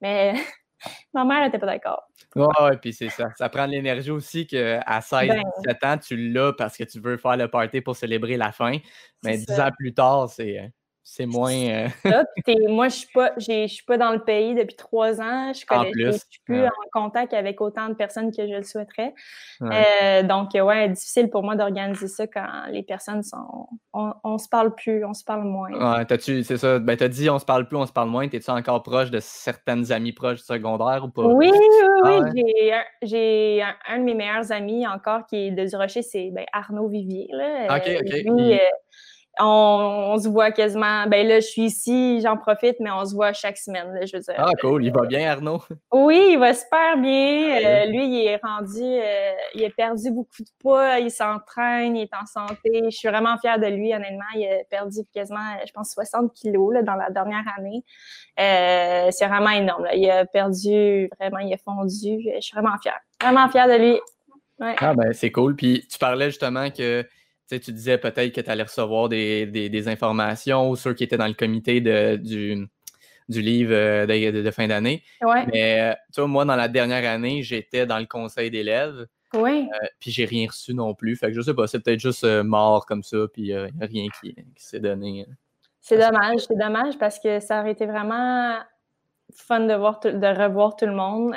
mais ma mère n'était pas d'accord. Oui, puis c'est ça. Ça prend de l'énergie aussi qu'à 16, 17 ben ans, tu l'as parce que tu veux faire le party pour célébrer la fin. Mais dix ans plus tard, c'est c'est moins. Euh, moi, je je suis pas dans le pays depuis trois ans. Je ne suis plus en contact avec autant de personnes que je le souhaiterais. Euh, donc, ouais, difficile pour moi d'organiser ça quand les personnes sont. On, on se parle plus, on se parle moins. Ouais, t'as-tu, c'est ça. Ben, t'as dit on se parle plus, on se parle moins. Es-tu encore proche de certaines amies proches du secondaire ou pas? Oui, oui, oui. Ah j'ai, un, de mes meilleurs amis encore qui est de Du Rocher, c'est ben, Arnaud Vivier. Là. OK, OK on, se voit quasiment. Ben là, je suis ici, j'en profite, mais on se voit chaque semaine, je veux dire. Ah, cool. Il va bien, Arnaud? Oui, il va super bien. Euh, lui, il est rendu, euh, il a perdu beaucoup de poids, il s'entraîne, il est en santé. Je suis vraiment fière de lui, honnêtement. Il a perdu quasiment, je pense, 60 kilos là, dans la dernière année. Euh, c'est vraiment énorme. Il a perdu, vraiment, il a fondu. Je suis vraiment fière. Vraiment fière de lui. Ah, ben, c'est cool. Puis tu parlais justement que tu disais peut-être que tu allais recevoir des, informations ou ceux qui étaient dans le comité du, livre euh, de, fin d'année. Mais euh, tu vois, moi, dans la dernière année, j'étais dans le conseil d'élèves. Oui. Euh, puis j'ai rien reçu non plus. Fait que je sais pas, c'est peut-être juste mort comme ça, puis il n'y a rien qui, s'est donné. C'est dommage, c'est dommage parce que ça aurait été vraiment fun de, voir de revoir tout le monde.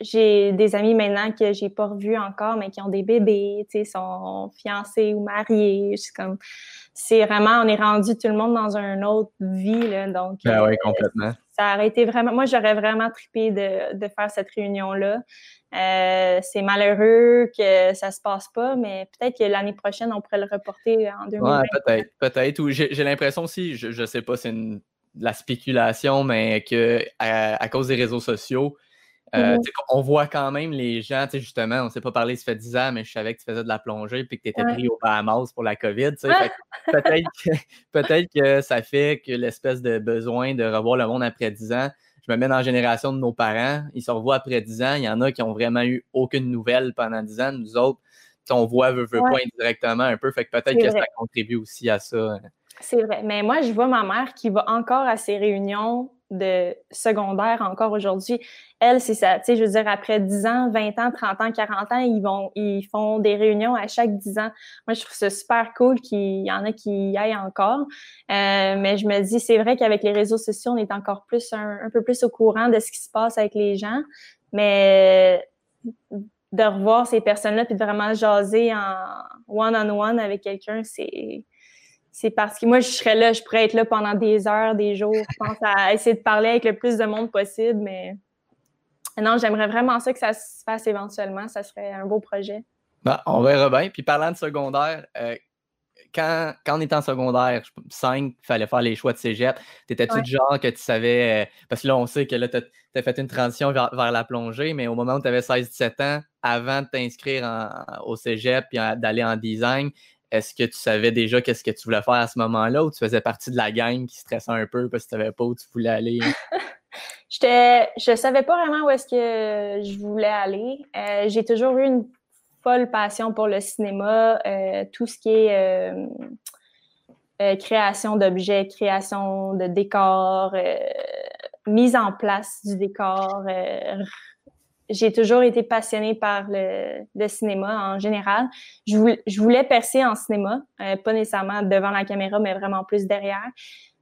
J'ai des amis maintenant que j'ai pas revus encore, mais qui ont des bébés, tu sais, sont fiancés ou mariés. C'est comme, c'est vraiment, on est rendu tout le monde dans une autre vie, là, donc. Ben oui, complètement. Ça aurait été vraiment, moi, j'aurais vraiment trippé de, de faire cette réunion-là. Euh, c'est malheureux que ça se passe pas, mais peut-être que l'année prochaine, on pourrait le reporter en 2020. Ouais, peut-être, peut-être. j'ai, l'impression aussi, je, je sais pas, c'est une, la spéculation, mais que à cause des réseaux sociaux, euh, mm-hmm. On voit quand même les gens, justement, on ne s'est pas parlé, ça fait 10 ans, mais je savais que tu faisais de la plongée et que tu étais pris au Bahamas pour la COVID. Peut-être que, ça fait que l'espèce de besoin de revoir le monde après 10 ans, je me mets dans la génération de nos parents, ils se revoient après 10 ans, il y en a qui n'ont vraiment eu aucune nouvelle pendant 10 ans, nous autres, on voit, veut, veut pas indirectement un peu, fait que peut-être que ça contribue aussi à ça. Hein. C'est vrai, mais moi, je vois ma mère qui va encore à ces réunions de secondaire encore aujourd'hui. Elle, c'est ça. Tu sais, je veux dire, après 10 ans, 20 ans, 30 ans, 40 ans, ils vont, ils font des réunions à chaque 10 ans. Moi, je trouve ça super cool qu'il y en a qui y aillent encore. Euh, mais je me dis, c'est vrai qu'avec les réseaux sociaux, on est encore plus, un, peu plus au courant de ce qui se passe avec les gens. Mais de revoir ces personnes-là puis de vraiment jaser en one-on-one -on -one avec quelqu'un, c'est, c'est parce que moi, je serais là, je pourrais être là pendant des heures, des jours. Je pense à essayer de parler avec le plus de monde possible, mais non, j'aimerais vraiment ça que ça se fasse éventuellement. Ça serait un beau projet. Ben, on verra bien. Puis parlant de secondaire, euh, quand, quand, on était en secondaire 5, il fallait faire les choix de cégep. T'étais-tu du genre que tu savais. Euh, parce que là, on sait que là, tu as, fait une transition vers, la plongée, mais au moment où tu avais 16-17 ans, avant de t'inscrire au cégep et d'aller en design, est-ce que tu savais déjà qu'est-ce que tu voulais faire à ce moment-là ou tu faisais partie de la gang qui stressait un peu parce que tu savais pas où tu voulais aller? J'étais, je savais pas vraiment où est-ce que je voulais aller. Euh, j'ai toujours eu une folle passion pour le cinéma, euh, tout ce qui est euh, création d'objets, création de décors, mise en place du décor, j'ai toujours été passionnée par le, cinéma en général. Je voulais, je voulais percer en cinéma, euh, pas nécessairement devant la caméra, mais vraiment plus derrière.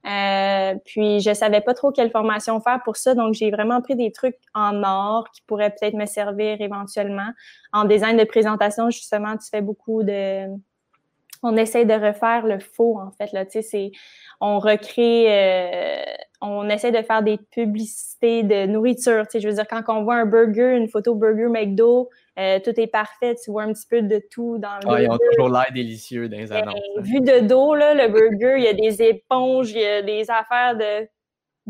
Euh, puis je savais pas trop quelle formation faire pour ça, donc j'ai vraiment pris des trucs en or qui pourraient peut-être me servir éventuellement. En design de présentation, justement, tu fais beaucoup de on essaie de refaire le faux, en fait. Là, c'est, on recrée, euh, on essaie de faire des publicités de nourriture. Je veux dire, quand on voit un burger, une photo burger McDo, euh, tout est parfait, tu vois un petit peu de tout dans le ah, Ils ont toujours l'air délicieux dans les ben, annonces. Hein. Vu de dos, là, le burger, il y a des éponges, il y a des affaires de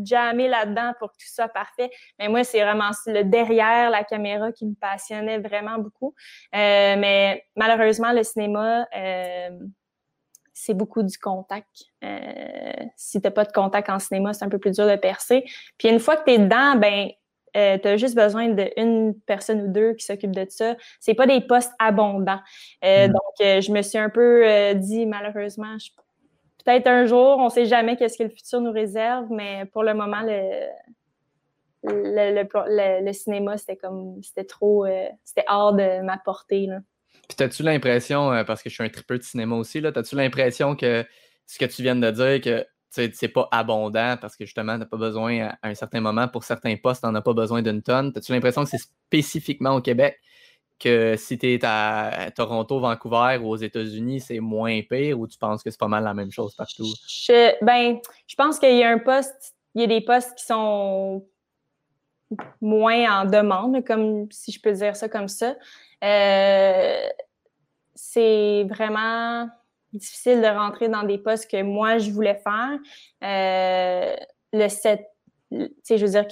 jammer là-dedans pour que tout soit parfait. Mais moi, c'est vraiment le derrière la caméra qui me passionnait vraiment beaucoup. Euh, mais malheureusement, le cinéma, euh, c'est beaucoup du contact. Euh, si tu n'as pas de contact en cinéma, c'est un peu plus dur de percer. Puis une fois que tu es dedans, ben tu as juste besoin d'une personne ou deux qui s'occupent de ça. C'est pas des postes abondants. Mm. Donc, je me suis un peu dit, malheureusement, je peut-être un jour, on ne sait jamais qu'est-ce que le futur nous réserve, mais pour le moment, le, le, cinéma, c'était comme c'était trop euh, c'était hors de ma portée. Puis as-tu l'impression, euh, parce que je suis un tripeux de cinéma aussi, là, as-tu l'impression que ce que tu viens de dire, que c'est pas abondant parce que justement, tu n'as pas besoin à un certain moment, pour certains postes, tu n'en as pas besoin d'une tonne? As-tu l'impression que c'est spécifiquement au Québec que si tu es à Toronto, Vancouver ou aux États-Unis, c'est moins pire ou tu penses que c'est pas mal la même chose partout? Je, ben, je pense qu'il y a un poste, il y a des postes qui sont moins en demande, comme si je peux dire ça comme ça. Euh, c'est vraiment difficile de rentrer dans des postes que moi je voulais faire. Euh, le set, tu sais, je veux dire,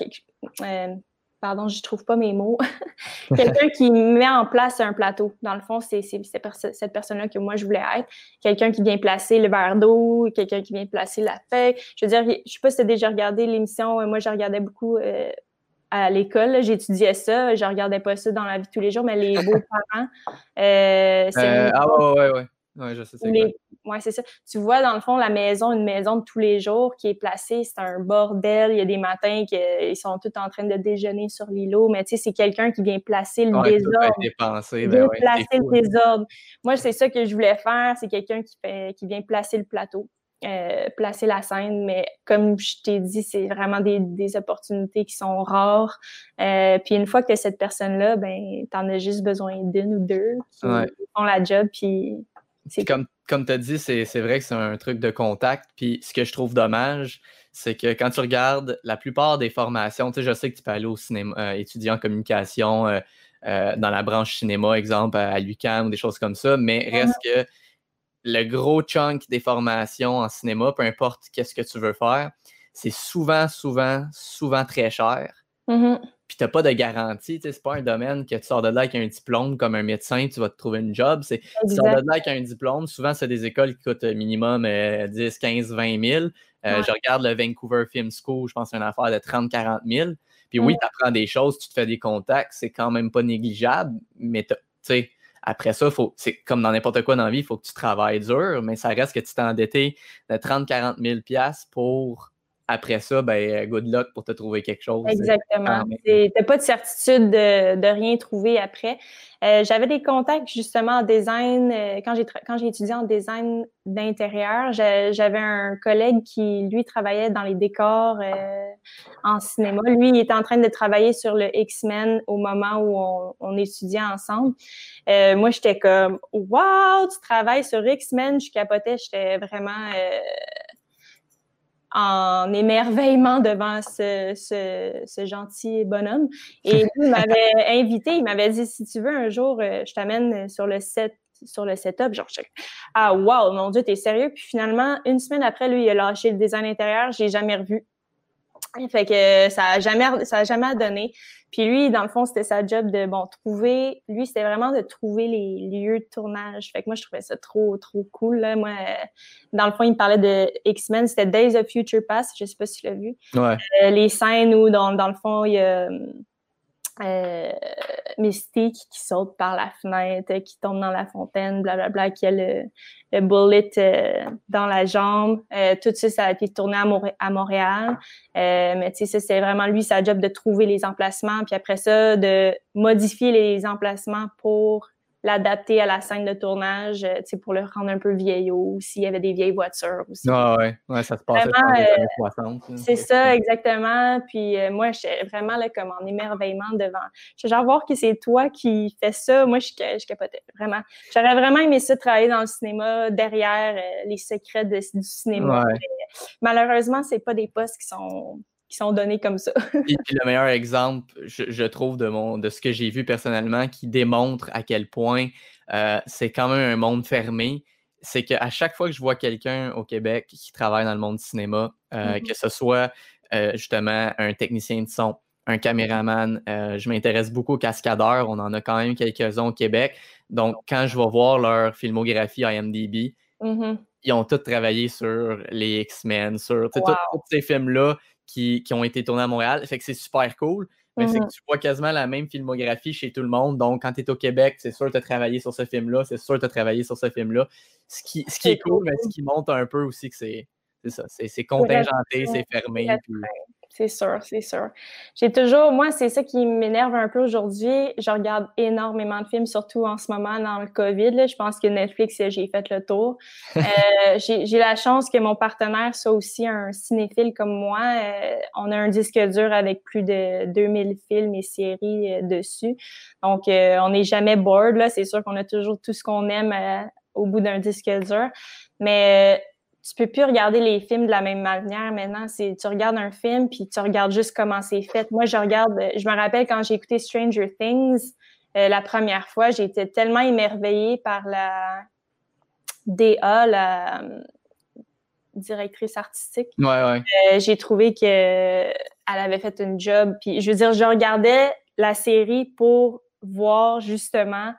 euh, pardon, je trouve pas mes mots. Quelqu'un qui met en place un plateau. Dans le fond, c'est cette personne-là que moi je voulais être. Quelqu'un qui vient placer le verre d'eau, quelqu'un qui vient placer la feuille. Je veux dire, je sais pas si tu as déjà regardé l'émission. Moi, je regardais beaucoup à l'école. J'étudiais ça. Je regardais pas ça dans la vie de tous les jours, mais les beaux-parents. Euh, euh, ah ouais, ouais, ouais. Oui, je sais. Oui, c'est ça. Tu vois, dans le fond, la maison, une maison de tous les jours qui est placée, c'est un bordel. Il y a des matins qu'ils sont tous en train de déjeuner sur l'îlot, mais tu sais, c'est quelqu'un qui vient placer le désordre. Ben placer le désordre. Moi, c'est ça que je voulais faire, c'est quelqu'un qui, fait, qui vient placer le plateau. Euh, placer la scène, mais comme je t'ai dit, c'est vraiment des, des, opportunités qui sont rares. Euh, puis une fois que tu cette personne-là, ben, tu en as juste besoin d'une ou deux qui font la job. Puis comme, comme tu as dit, c'est vrai que c'est un truc de contact. Puis ce que je trouve dommage, c'est que quand tu regardes la plupart des formations, tu sais, je sais que tu peux aller au cinéma, euh, étudier en communication dans la branche cinéma, exemple à, l'UQAM ou des choses comme ça, mais reste que le gros chunk des formations en cinéma, peu importe qu'est-ce que tu veux faire, c'est souvent, souvent, souvent très cher. Mm-hmm puis tu n'as pas de garantie. C'est pas un domaine que tu sors de là avec un diplôme comme un médecin, tu vas te trouver une job. C'est, tu sors de là avec un diplôme, souvent, c'est des écoles qui coûtent minimum 10, 15, 20 000. Je regarde le Vancouver Film School, je pense que c'est une affaire de 30, 40 000. Puis oui, tu apprends des choses, tu te fais des contacts, c'est quand même pas négligeable, mais tu sais, après ça, c'est comme dans n'importe quoi dans la vie, il faut que tu travailles dur, mais ça reste que tu t'es endetté de 30-40 000 pour après ça, ben, good luck pour te trouver quelque chose. Exactement. Tu n'as pas de certitude de, rien trouver après. Euh, j'avais des contacts justement en design. Euh, quand j'ai quand j'ai étudié en design d'intérieur, j'avais un collègue qui, lui, travaillait dans les décors euh, en cinéma. Lui, il était en train de travailler sur le X-Men au moment où on, on étudiait ensemble. moi, j'étais comme Wow, tu travailles sur X-Men. Je capotais, j'étais vraiment en émerveillement devant ce, ce, gentil bonhomme. Et il m'avait invité, il m'avait dit si tu veux un jour, euh, je t'amène sur le set sur le setup, genre, ah, wow, mon Dieu, t'es sérieux? Puis finalement, une semaine après, lui, il a lâché le design intérieur, j'ai jamais revu. Fait que ça a jamais, ça a jamais donné. Puis lui, dans le fond, c'était sa job de, bon, trouver, lui, c'était vraiment de trouver les lieux de tournage. Fait que moi, je trouvais ça trop, trop cool, là. Moi, dans le fond, il me parlait de X-Men, c'était Days of Future Past, je sais pas si tu l'as vu. Ouais. Euh, les scènes où, dans, dans le fond, il y a euh, Mystique qui saute par la fenêtre, qui tombe dans la fontaine, blablabla, bla, bla, qui a le, le bullet euh, dans la jambe. Euh, tout ça, ça a été tourné à, à Montréal. Euh, mais tu sais, c'est vraiment lui, sa job de trouver les emplacements, puis après ça, de modifier les emplacements pour l'adapter à la scène de tournage, euh, pour le rendre un peu vieillot, s'il y avait des vieilles voitures aussi. Ah ouais, ouais, ça se passait dans les années 60. Euh, c'est ça, exactement. Puis euh, moi, j'étais vraiment là, comme en émerveillement devant. Je genre voir que c'est toi qui fais ça. Moi, je, je capotais, vraiment. J'aurais vraiment aimé ça, travailler dans le cinéma, derrière les secrets du cinéma. Ouais. malheureusement, c'est pas des postes qui sont qui sont donnés comme ça. puis, le meilleur exemple, je, trouve, de, mon, de ce que j'ai vu personnellement, qui démontre à quel point euh, c'est quand même un monde fermé, c'est qu'à chaque fois que je vois quelqu'un au Québec qui travaille dans le monde du cinéma, euh, mm-hmm. que ce soit euh, justement un technicien de son, un caméraman, je m'intéresse beaucoup aux cascadeurs, on en a quand même quelques-uns au Québec. Donc, quand je vais voir leur filmographie IMDb, mm-hmm. ils ont tous travaillé sur les X-Men, sur tous ces films-là qui, ont été tournés à Montréal. Fait que c'est super cool. Mais c'est que mm-hmm. tu vois quasiment la même filmographie chez tout le monde. Donc, quand tu es au Québec, c'est sûr que tu as travaillé sur ce film-là, c'est sûr que tu as travaillé sur ce film-là. Ce qui, ce qui est cool, mais ce qui montre un peu aussi que c'est ça. C'est contingenté, c'est fermé. C'est sûr, c'est sûr. J'ai toujours, moi, c'est ça qui m'énerve un peu aujourd'hui. Je regarde énormément de films, surtout en ce moment dans le COVID. Là. Je pense que Netflix, j'ai fait le tour. Euh, j'ai la chance que mon partenaire soit aussi un cinéphile comme moi. Euh, on a un disque dur avec plus de 2000 films et séries euh, dessus. Donc, on n'est jamais bored. C'est sûr qu'on a toujours tout ce qu'on aime au bout d'un disque dur. Mais tu peux plus regarder les films de la même manière maintenant. C'est tu regardes un film puis tu regardes juste comment c'est fait. Moi, je regarde. Je me rappelle quand j'ai écouté Stranger Things euh, la première fois, j'ai été tellement émerveillée par la DA, la euh, directrice artistique. Ouais, ouais. Euh, j'ai trouvé que elle avait fait une job. Puis je veux dire, je regardais la série pour voir justement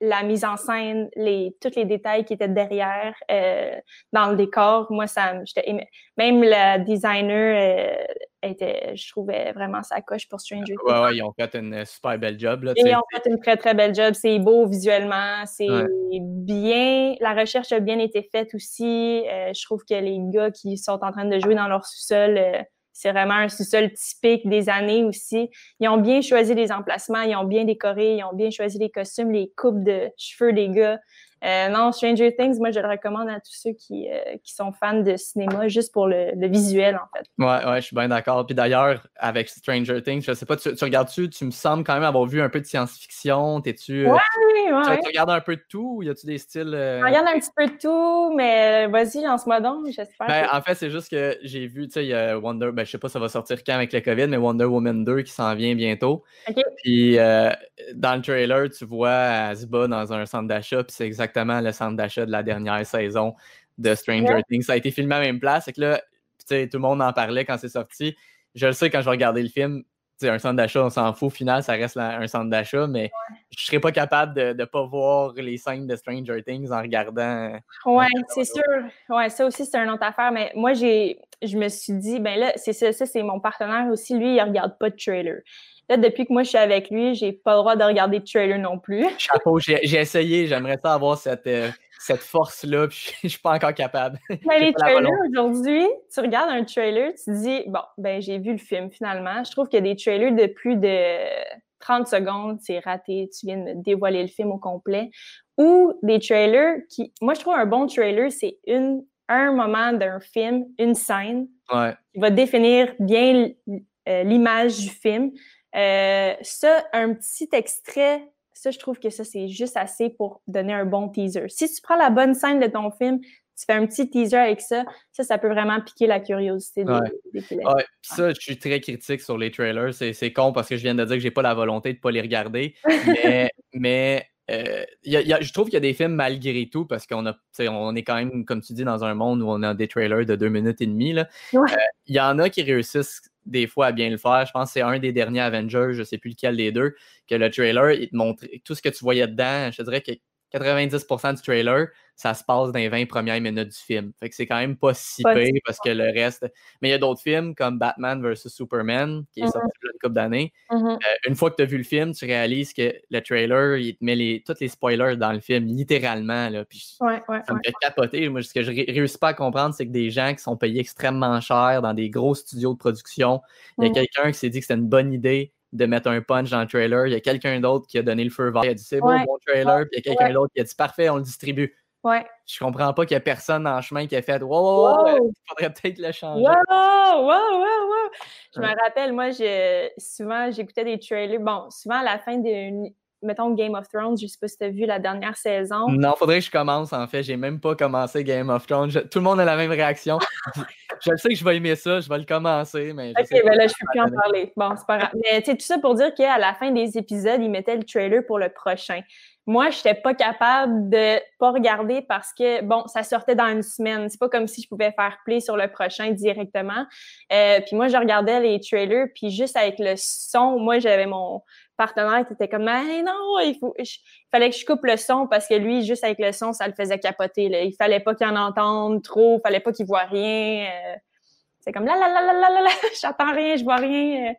la mise en scène, les, tous les détails qui étaient derrière euh, dans le décor. Moi, ça, même le designer euh, était, je trouvais vraiment sa coche pour Stranger Things. Ouais, ouais, ils ont fait une super belle job. Là, ils ont fait une très, très belle job. C'est beau visuellement. C'est bien. La recherche a bien été faite aussi. Euh, je trouve que les gars qui sont en train de jouer dans leur sous-sol c'est vraiment un sous-sol typique des années aussi. Ils ont bien choisi les emplacements, ils ont bien décoré, ils ont bien choisi les costumes, les coupes de cheveux des gars. Euh, non, Stranger Things, moi, je le recommande à tous ceux qui, euh, qui sont fans de cinéma juste pour le, visuel, en fait. Ouais, ouais, je suis bien d'accord. Puis d'ailleurs, avec Stranger Things, je sais pas, tu, regardes-tu, tu me sembles quand même avoir vu un peu de science-fiction. T'es-tu. Euh, ouais, ouais. Tu, regardes un peu de tout ou y a-tu des styles. Je regarde un petit peu de tout, mais vas-y, lance-moi donc, j'espère. Ben, En fait, c'est juste que j'ai vu, tu sais, il y a Wonder. Ben, je sais pas, ça va sortir quand avec le COVID, mais Wonder Woman 2 qui s'en vient bientôt. OK. Puis dans le trailer, tu vois Asba dans un centre d'achat, puis c'est exactement le centre d'achat de la dernière saison de Stranger Things. Ça a été filmé à la même place. Et que là, tout le monde en parlait quand c'est sorti. Je le sais quand je regardais le film, un centre d'achat, on s'en fout. Au final, ça reste un centre d'achat, mais je serais pas capable de ne pas voir les scènes de Stranger Things en regardant. Oui, c'est sûr. Ouais, ça aussi, c'est une autre affaire. Mais moi, j'ai, je me suis dit, ben là, c'est ça, ça c'est mon partenaire aussi. Lui, il regarde pas de trailer. Là, depuis que moi je suis avec lui, j'ai pas le droit de regarder de trailer non plus. Chapeau, j'ai essayé, j'aimerais ça avoir cette, euh, cette force-là, puis je suis pas encore capable. Mais les trailers aujourd'hui, tu regardes un trailer, tu te dis, bon, ben j'ai vu le film finalement. Je trouve qu'il y a des trailers de plus de 30 secondes, c'est raté, tu viens de me dévoiler le film au complet. Ou des trailers qui. Moi, je trouve un bon trailer, c'est une un moment d'un film, une scène qui va définir bien euh, l'image du film. Euh, ça, un petit extrait, ça, je trouve que ça, c'est juste assez pour donner un bon teaser. Si tu prends la bonne scène de ton film, tu fais un petit teaser avec ça, ça, ça peut vraiment piquer la curiosité des, ouais. Ça, je suis très critique sur les trailers. C'est con parce que je viens de dire que j'ai pas la volonté de pas les regarder. Mais, mais euh, je trouve qu'il y a des films malgré tout parce qu'on a, on est quand même, comme tu dis, dans un monde où on a des trailers de deux minutes et demie. Euh, il y en a qui réussissent des fois à bien le faire. Je pense que c'est un des derniers Avengers, je ne sais plus lequel des deux, que le trailer, il te montre tout ce que tu voyais dedans. Je te dirais que 90% du trailer, ça se passe dans les 20 premières minutes du film. Fait que c'est quand même pas si pire parce que le reste. Mais il y a d'autres films comme Batman vs Superman, qui est sorti mm-hmm. il y a une couple d'années. Mm-hmm. Euh, une fois que tu as vu le film, tu réalises que le trailer, il te met les, tous les spoilers dans le film, littéralement. Là, puis ouais, ouais, ça me fait capoter. Moi, ce que je réussis pas à comprendre, c'est que des gens qui sont payés extrêmement cher dans des gros studios de production, il y a mm. quelqu'un qui s'est dit que c'était une bonne idée de mettre un punch dans le trailer. Il y a quelqu'un d'autre qui a donné le feu vert. Il a dit c'est bon, bon trailer. Puis il y a quelqu'un d'autre qui a dit parfait, on le distribue. Ouais. Je comprends pas qu'il y a personne en chemin qui a fait Wow, il faudrait peut-être le changer. Wow, wow, wow, wow. Je me rappelle, moi, souvent, j'écoutais des trailers. Bon, souvent à la fin de mettons Game of Thrones, je sais pas si tu as vu la dernière saison. Non, faudrait que je commence en fait. J'ai même pas commencé Game of Thrones. tout le monde a la même réaction. je sais que je vais aimer ça, je vais le commencer, mais. ok, ben là, je peux plus en parler. Bon, c'est pas grave. Mais tu sais, tout ça pour dire qu'à la fin des épisodes, ils mettaient le trailer pour le prochain. Moi, je n'étais pas capable de pas regarder parce que, bon, ça sortait dans une semaine. C'est pas comme si je pouvais faire play sur le prochain directement. Euh, puis moi, je regardais les trailers, puis juste avec le son, moi, j'avais mon partenaire qui était comme, mais non, il, faut, fallait que je coupe le son parce que lui, juste avec le son, ça le faisait capoter. Là. Il fallait pas qu'il en entende trop, il fallait pas qu'il voit rien. Euh. c'est comme, là, là, là, là, là, là, j'attends rien, je vois rien.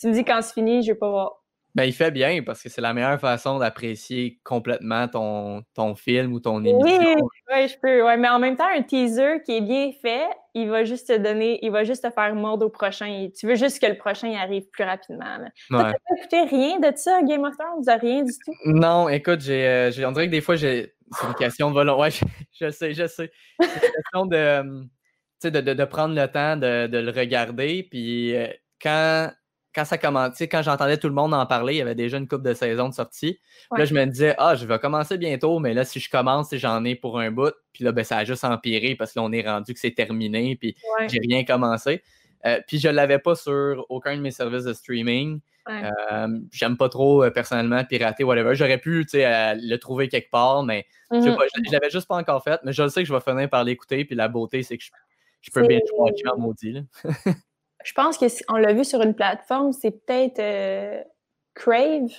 Tu me dis quand c'est fini, je vais pas voir. Ben, il fait bien parce que c'est la meilleure façon d'apprécier complètement ton, ton film ou ton émission. Oui, oui, je peux. Ouais, mais en même temps, un teaser qui est bien fait, il va juste te donner, il va juste te faire mordre au prochain. Tu veux juste que le prochain arrive plus rapidement. Tu n'as pas écouté rien de ça, Game of Thrones? Rien du tout? Non, écoute, j'ai, on dirait que des fois, j'ai, c'est une question de volonté. Ouais, je, sais, je sais. C'est une question de, de, de, de, prendre le temps de, de le regarder. Puis euh, quand quand ça commençait, quand j'entendais tout le monde en parler, il y avait déjà une coupe de saison de sortie. Là, je me disais, ah, je vais commencer bientôt, mais là, si je commence, j'en ai pour un bout. Puis là, ben, ça a juste empiré parce que là, on est rendu que c'est terminé, puis j'ai rien commencé. Euh, puis je ne l'avais pas sur aucun de mes services de streaming. Euh, j'aime pas trop euh, personnellement pirater, whatever. J'aurais pu le trouver quelque part, mais je ne mm-hmm. l'avais juste pas encore fait. Mais je sais que je vais finir par l'écouter. Puis la beauté, c'est que je, peux bien jouer en maudit. Je pense qu'on l'a vu sur une plateforme, c'est peut-être euh, Crave.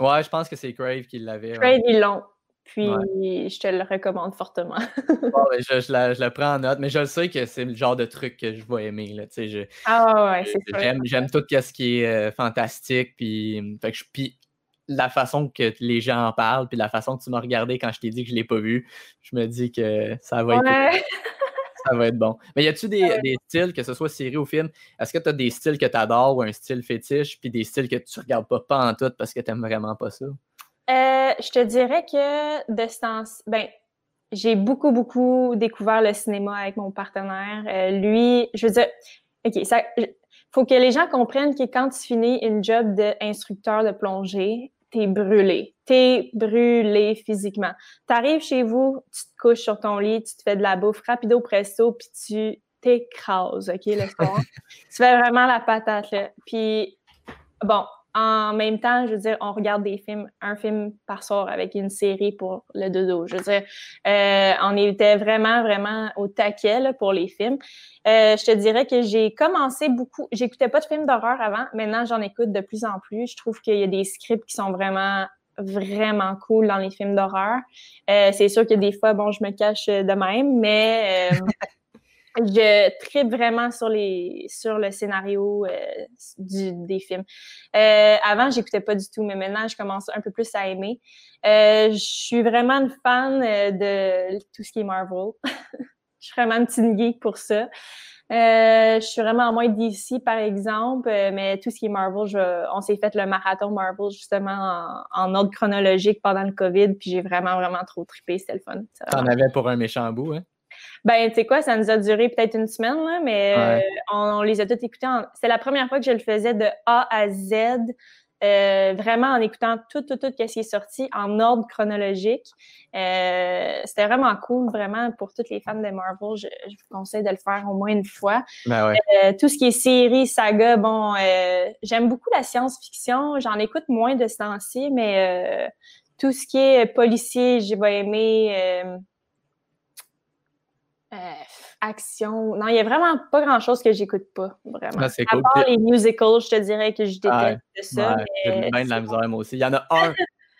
Ouais, je pense que c'est Crave qui l'avait. Crave, ils l'ont. Puis je te le recommande fortement. je, je, la, je, la, prends en note, mais je sais que c'est le genre de truc que je vais aimer. Là, je, ah ouais, c'est j'aime, j'aime tout ce qui est euh, fantastique. Puis, fait que je, puis la façon que les gens en parlent, puis la façon que tu m'as regardé quand je t'ai dit que je ne l'ai pas vu, je me dis que ça va être. Ça va être bon. Mais y a-tu des, styles, que ce soit série ou film, est-ce que tu as des styles que tu adores ou un style fétiche, puis des styles que tu regardes pas, pas en tout parce que tu n'aimes vraiment pas ça? Euh, je te dirais que de ce temps ben, j'ai beaucoup, beaucoup découvert le cinéma avec mon partenaire. Euh, lui, je veux dire, OK, ça, faut que les gens comprennent que quand tu finis une job d'instructeur de plongée, t'es brûlé. T'es brûlé physiquement. T'arrives chez vous, tu te couches sur ton lit, tu te fais de la bouffe rapido presto, puis tu t'écrases, OK, le soir. tu fais vraiment la patate, là. Puis, bon, en même temps, je veux dire, on regarde des films, un film par soir avec une série pour le dodo. Je veux dire, euh, on était vraiment, vraiment au taquet pour les films. Euh, je te dirais que j'ai commencé beaucoup, j'écoutais pas de films d'horreur avant, maintenant j'en écoute de plus en plus. Je trouve qu'il y a des scripts qui sont vraiment vraiment cool dans les films d'horreur. Euh, c'est sûr que des fois, bon, je me cache de même, mais je tripe vraiment sur les sur le scénario euh, du, des films. Euh, avant, j'écoutais pas du tout, mais maintenant, je commence un peu plus à aimer. Euh, je suis vraiment une fan euh, de tout ce qui est Marvel. je suis vraiment une petite geek pour ça. Je suis vraiment en moins d'ici, par exemple, mais tout ce qui est Marvel, je, on s'est fait le marathon Marvel justement en, en, ordre chronologique pendant le COVID, puis j'ai vraiment, vraiment trop trippé, c'était le fun. T'en avais pour un méchant bout, hein? Ben, tu sais quoi, ça nous a duré peut-être une semaine, là, mais euh, on, les a tous écoutés. C'est la première fois que je le faisais de A à Z, euh, vraiment en écoutant tout, tout, tout ce qui est sorti en ordre chronologique. Euh, C'était vraiment cool, vraiment, pour toutes les fans de Marvel. Je, je, vous conseille de le faire au moins une fois. Ben ouais. tout ce qui est série, saga, bon, j'aime beaucoup la science-fiction. J'en écoute moins de ce temps-ci, mais tout ce qui est policier, j'ai pas aimé euh, action. Non, il y a vraiment pas grand-chose que j'écoute pas, vraiment. Ah, à cool. part les musicals, je te dirais que je déteste ça. Ouais, j'ai bien de la misère, moi aussi. Il y en a un,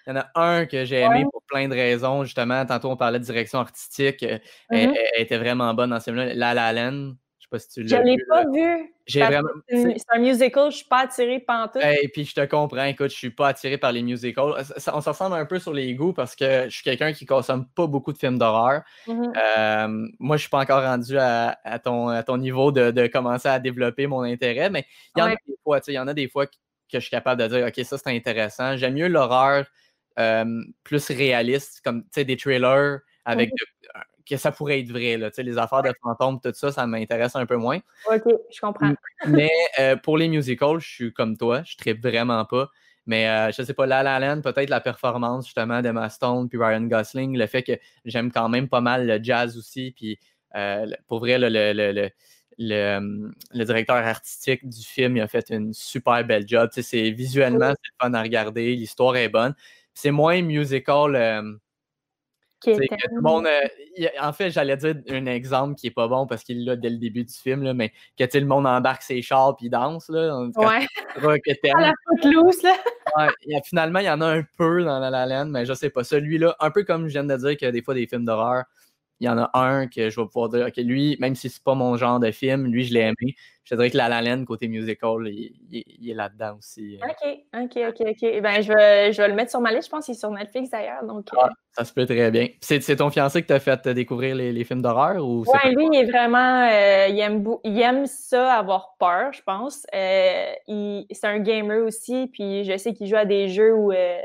il y en a un que j'ai aimé pour plein de raisons. Justement, tantôt, on parlait de direction artistique. Euh, elle, elle était vraiment bonne dans ce film-là. La La Land, je sais pas si tu Je l'as l'ai vu. pas là. vu. J'ai vraiment. C'est un musical, je suis pas attirée pantoute. Et puis je te comprends, écoute, je suis pas attiré par les musicals. Ça- on se ressemble un peu sur les goûts parce que je suis quelqu'un qui consomme pas beaucoup de films d'horreur. Mhm. Euh, moi, je suis pas encore rendu à, à ton, à ton niveau de, de commencer à développer mon intérêt, mais il y en a des fois, tu sais, il y en a des fois que, que je suis capable de dire, OK, ça c'est intéressant. J'aime mieux l'horreur euh, plus réaliste, comme tu sais, des trailers avec de- euh, que ça pourrait être vrai, là, tu sais, les affaires de fantômes, tout ça, ça m'intéresse un peu moins. OK, je comprends. Mais euh, pour les musicals, je suis comme toi, je ne vraiment pas. Mais euh, je sais pas, La La Land, peut-être la performance justement d'Emma Stone puis Ryan Gosling, le fait que j'aime quand même pas mal le jazz aussi. Puis euh, pour vrai, le, le, le, le, le, le directeur artistique du film, il a fait une super belle job. Tu sais, c'est visuellement, c'est fun à regarder, l'histoire est bonne. C'est moins musical. Euh, Qui était- que tout le monde, euh, a- en fait, j'allais dire un exemple qui est pas bon parce qu'il l'a dès le début du film, là, mais que le monde embarque ses chars puis danse. Là, Ouais, que à la footloose, là. Ouais, finalement, il y en a un peu dans La La Land, mais je sais pas. Celui-là, un peu comme je viens de dire que des fois, des films d'horreur, il y en a un que je vais pouvoir dire, OK, lui, même si c'est pas mon genre de film, lui, je l'ai aimé. Je te dirais que La La Land, côté musical, il, il- il est là-dedans aussi. euh. OK, OK, OK, OK. Ben, je vais, je vais le mettre sur ma liste. Je pense qu'il est sur Netflix d'ailleurs. Donc, euh, Ah, ça se peut très bien. C'est c'est ton fiancé qui t'a fait découvrir les, les films d'horreur ou Ouais, lui, il est vraiment. euh, il, aime bou- il aime ça, avoir peur, je pense. Euh, il- c'est un gamer aussi, puis je sais qu'il joue à des jeux où euh,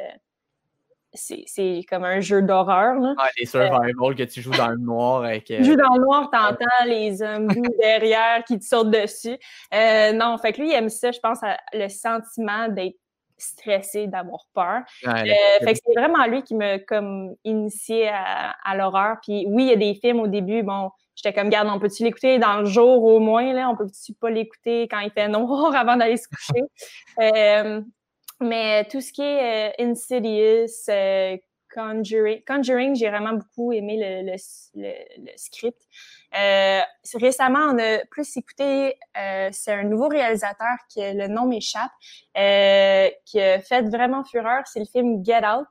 c'est comme un jeu d'horreur. Ouais, les survival que tu joues dans le noir avec. euh, Tu joues dans le noir, t'entends les zombies derrière qui te sautent dessus. Euh, non, fait que lui, il aime ça, je pense, à- le sentiment d'être stressé, d'avoir peur. ouais, Euh, fait que c'est vraiment lui qui m'a comme initié à, à l'horreur. Puis oui, il y a des films au début, bon, j'étais comme, garde, on peut-tu l'écouter dans le jour au moins, là? On peut-tu pas l'écouter quand il fait noir avant d'aller se coucher? Euh, mais tout ce qui est euh, Insidious, euh, Conjuring, Conjuring j'ai vraiment beaucoup aimé le, le, le, le script. Euh, récemment, on a plus écouté, euh, c'est un nouveau réalisateur qui le nom m'échappe, euh, qui a fait vraiment fureur, c'est le film Get Out.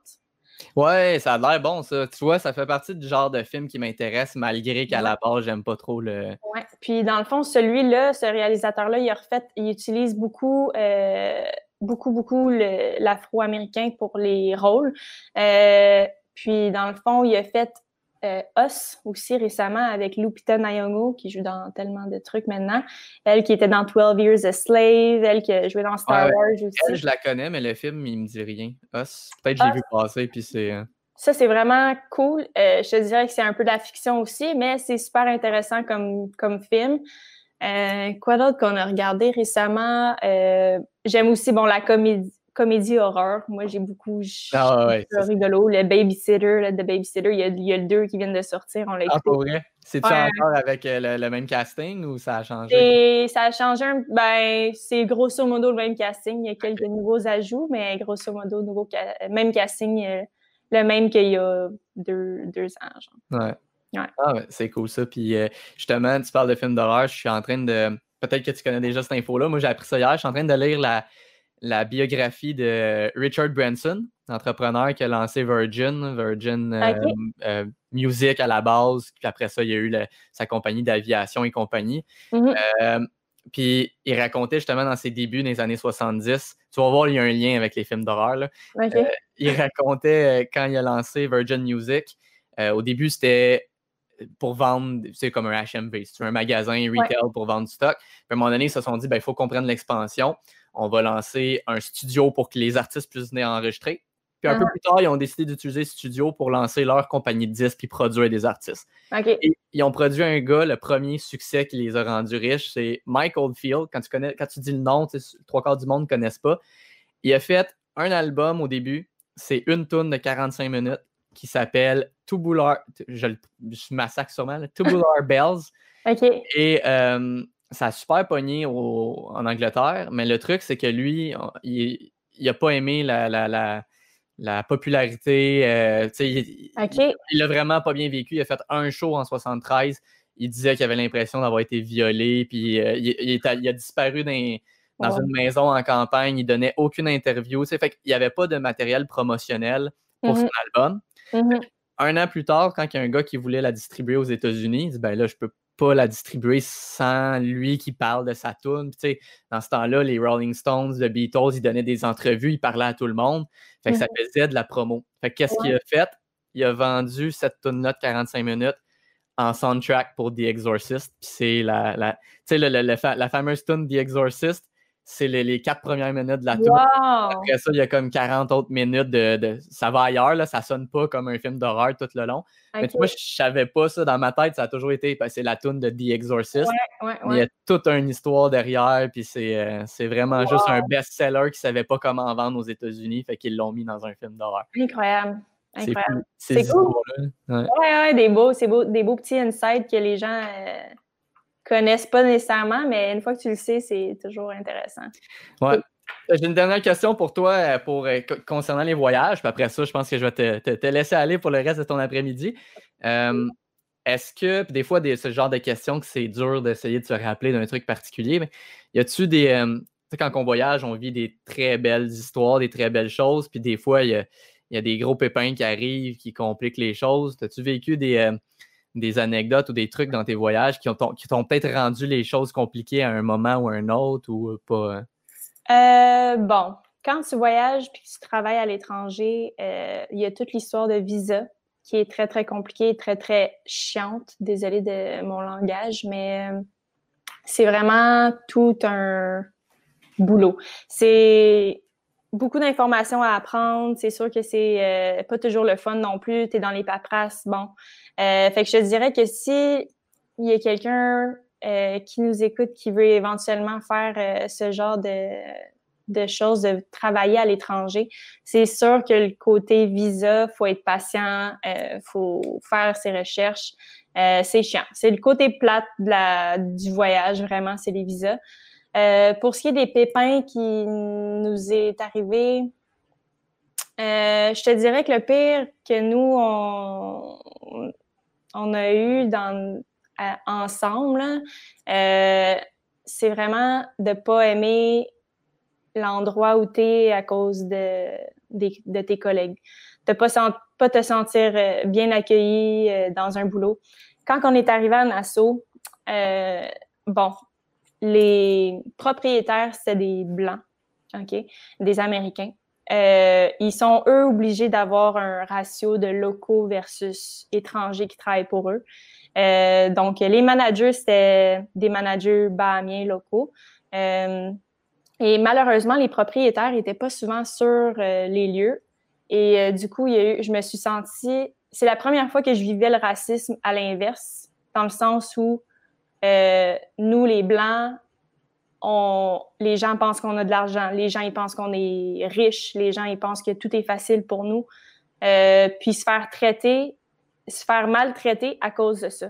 Ouais, ça a l'air bon, ça. Tu vois, ça fait partie du genre de film qui m'intéresse, malgré qu'à la base, j'aime pas trop le. Ouais. Puis dans le fond, celui-là, ce réalisateur-là, il a refait, il utilise beaucoup, euh, beaucoup, beaucoup l'afro-américain pour les rôles. Euh, puis dans le fond, il a fait euh, Us aussi récemment avec Lupita Nyong'o qui joue dans tellement de trucs maintenant. Elle qui était dans 12 Years a Slave, elle qui a joué dans Star Wars aussi. Elle, je la connais, mais le film, il me dit rien. Us, peut-être j'ai vu passer, puis c'est... Euh, ça, c'est vraiment cool. Euh, je te dirais que c'est un peu de la fiction aussi, mais c'est super intéressant comme, comme film. Quoi d'autre qu'on a regardé récemment? J'aime aussi, bon, la comédie comédie horreur. Moi, j'ai beaucoup ah, ouais, rigolo. Le Babysitter, le The Babysitter, il y, a, il y a le deux qui viennent de sortir. On l'a ah, pour vrai? C'est-tu encore avec euh, le, même casting ou ça a changé? Et ça a changé. Un, ben, c'est grosso modo le même casting. Il y a quelques nouveaux ajouts, mais grosso modo, nouveau même casting, euh, le même qu'il y a deux, deux ans. Genre. Ouais. Ouais. Ah, c'est cool ça. Puis euh, justement, tu parles de films d'horreur. Je suis en train de. Peut-être que tu connais déjà cette info-là. Moi, j'ai appris ça hier. Je suis en train de lire la, la biographie de Richard Branson, entrepreneur qui a lancé Virgin, Virgin euh, euh, Music à la base, puis après ça, il y a eu sa compagnie d'aviation et compagnie. Mm-hmm. Puis il racontait justement dans ses débuts dans les années 70, tu vas voir, il y a un lien avec les films d'horreur. il racontait quand il a lancé Virgin Music, au début, c'était pour vendre, c'est comme un HMV, c'est un magasin retail pour vendre du stock. Puis à un moment donné, ils se sont dit, ben, il faut qu'on prenne l'expansion on va lancer un studio pour que les artistes puissent venir enregistrer. Puis un peu ah. plus tard, ils ont décidé d'utiliser studio pour lancer leur compagnie de disques et produire des artistes. Et ils ont produit un gars, le premier succès qui les a rendus riches, c'est Mike Oldfield. Quand tu, connais, quand tu dis le nom, trois quarts du monde ne connaissent pas. Il a fait un album au début, c'est une tonne de 45 minutes qui s'appelle Tubular, je, je massacre sûrement, Tubular Bells. Et euh, ça a super pogné en Angleterre, mais le truc, c'est que lui, il n'a pas aimé la, la, popularité. Euh, il l'a vraiment pas bien vécu. Il a fait un show en 73. Il disait qu'il avait l'impression d'avoir été violé, puis euh, il, a, disparu dans, une maison en campagne. Il donnait aucune interview. Fait qu'il n'y avait pas de matériel promotionnel pour son mm-hmm. album. Mm-hmm. Un an plus tard, quand il y a un gars qui voulait la distribuer aux États-Unis, il dit ben là, je peux pas la distribuer sans lui qui parle de sa tune. dans ce temps-là, les Rolling Stones, les Beatles, ils donnaient des entrevues, ils parlaient à tout le monde. Fait que ça mmh faisait de la promo. Fait qu'est-ce qu'il a fait? Il a vendu cette tune-là de 45 minutes en soundtrack pour The Exorcist. Puis c'est la, la, la fameuse tune The Exorcist c'est les, quatre premières minutes de la tour. Après ça, il y a comme 40 autres minutes de, ça va ailleurs, là, ça sonne pas comme un film d'horreur tout le long. Mais moi, je savais pas ça dans ma tête, ça a toujours été c'est la tune de The Exorcist. il y a toute une histoire derrière, puis c'est euh, vraiment juste un best-seller qui savait pas comment vendre aux États-Unis, fait qu'ils l'ont mis dans un film d'horreur. Incroyable. C'est cool. Ouais. ouais, des beaux, beau, des beaux petits insights que les gens. Euh, connaissent pas nécessairement, mais une fois que tu le sais, c'est toujours intéressant. Ouais. J'ai une dernière question pour toi euh, pour, euh, concernant les voyages. Puis après ça, je pense que je vais te, laisser aller pour le reste de ton après-midi. Euh, est-ce que, puis des fois, des, ce genre de questions que c'est dur d'essayer de se rappeler d'un truc particulier, mais y a-tu des. tu sais, quand on voyage, on vit des très belles histoires, des très belles choses, puis des fois, il y a, y a, des gros pépins qui arrivent, qui compliquent les choses. As-tu vécu des des anecdotes ou des trucs dans tes voyages qui, ont, qui t'ont peut-être rendu les choses compliquées à un moment ou à un autre ou euh, pas? Hein? Euh, bon, quand tu voyages puis que tu travailles à l'étranger, euh, il y a toute l'histoire de visa qui est très, très compliquée, très, très chiante. Désolée de mon langage, mais c'est vraiment tout un boulot. C'est beaucoup d'informations à apprendre. C'est sûr que c'est pas toujours le fun non plus. Tu es dans les paperasses. Bon, euh, fait que je te dirais que si il y a quelqu'un euh, qui nous écoute qui veut éventuellement faire euh, ce genre de, de choses, de travailler à l'étranger, c'est sûr que le côté visa, faut être patient, euh, faut faire ses recherches. Euh, c'est chiant. C'est le côté plate de la, du voyage, vraiment, c'est les visas. Euh, pour ce qui est des pépins qui nous est arrivé, je te dirais que le pire que nous, on, on a eu dans, ensemble, euh, c'est vraiment de ne pas aimer l'endroit où tu es à cause de, tes collègues. De ne pas, te sentir euh, bien accueilli euh, dans un boulot. Quand on est arrivé à Nassau, les propriétaires, c'était des Blancs, OK? Des Américains. Ils sont, eux, obligés d'avoir un ratio de locaux versus étrangers qui travaillent pour eux. donc, les managers, c'était des managers bahamiens locaux. et malheureusement, les propriétaires n'étaient pas souvent sur les lieux. Et du coup, il y a eu, je me suis sentie c'est la première fois que je vivais le racisme à l'inverse, dans le sens où euh, nous, les Blancs, on, les gens pensent qu'on a de l'argent, les gens ils pensent qu'on est riche, les gens ils pensent que tout est facile pour nous, euh, puis se faire traiter, se faire maltraiter à cause de ça.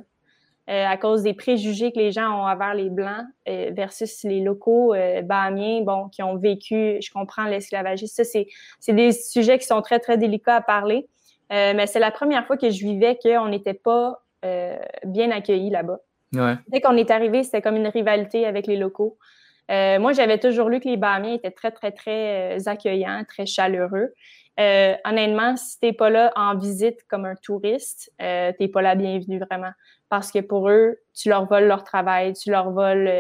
Euh, à cause des préjugés que les gens ont envers les Blancs versus les locaux bahamiens, bon, qui ont vécu, je comprends l'esclavagisme. Ça, c'est des sujets qui sont très, très délicats à parler. Euh, mais c'est la première fois que je vivais qu'on n'était pas euh, bien accueillis là-bas. Dès qu'on est arrivé, c'était comme une rivalité avec les locaux. Euh, moi, j'avais toujours lu que les Bahamiens étaient très, très, très accueillants, très chaleureux. honnêtement, si t'es pas là en visite comme un touriste, t'es pas la bienvenue vraiment. Parce que pour eux, tu leur voles leur travail, tu leur voles,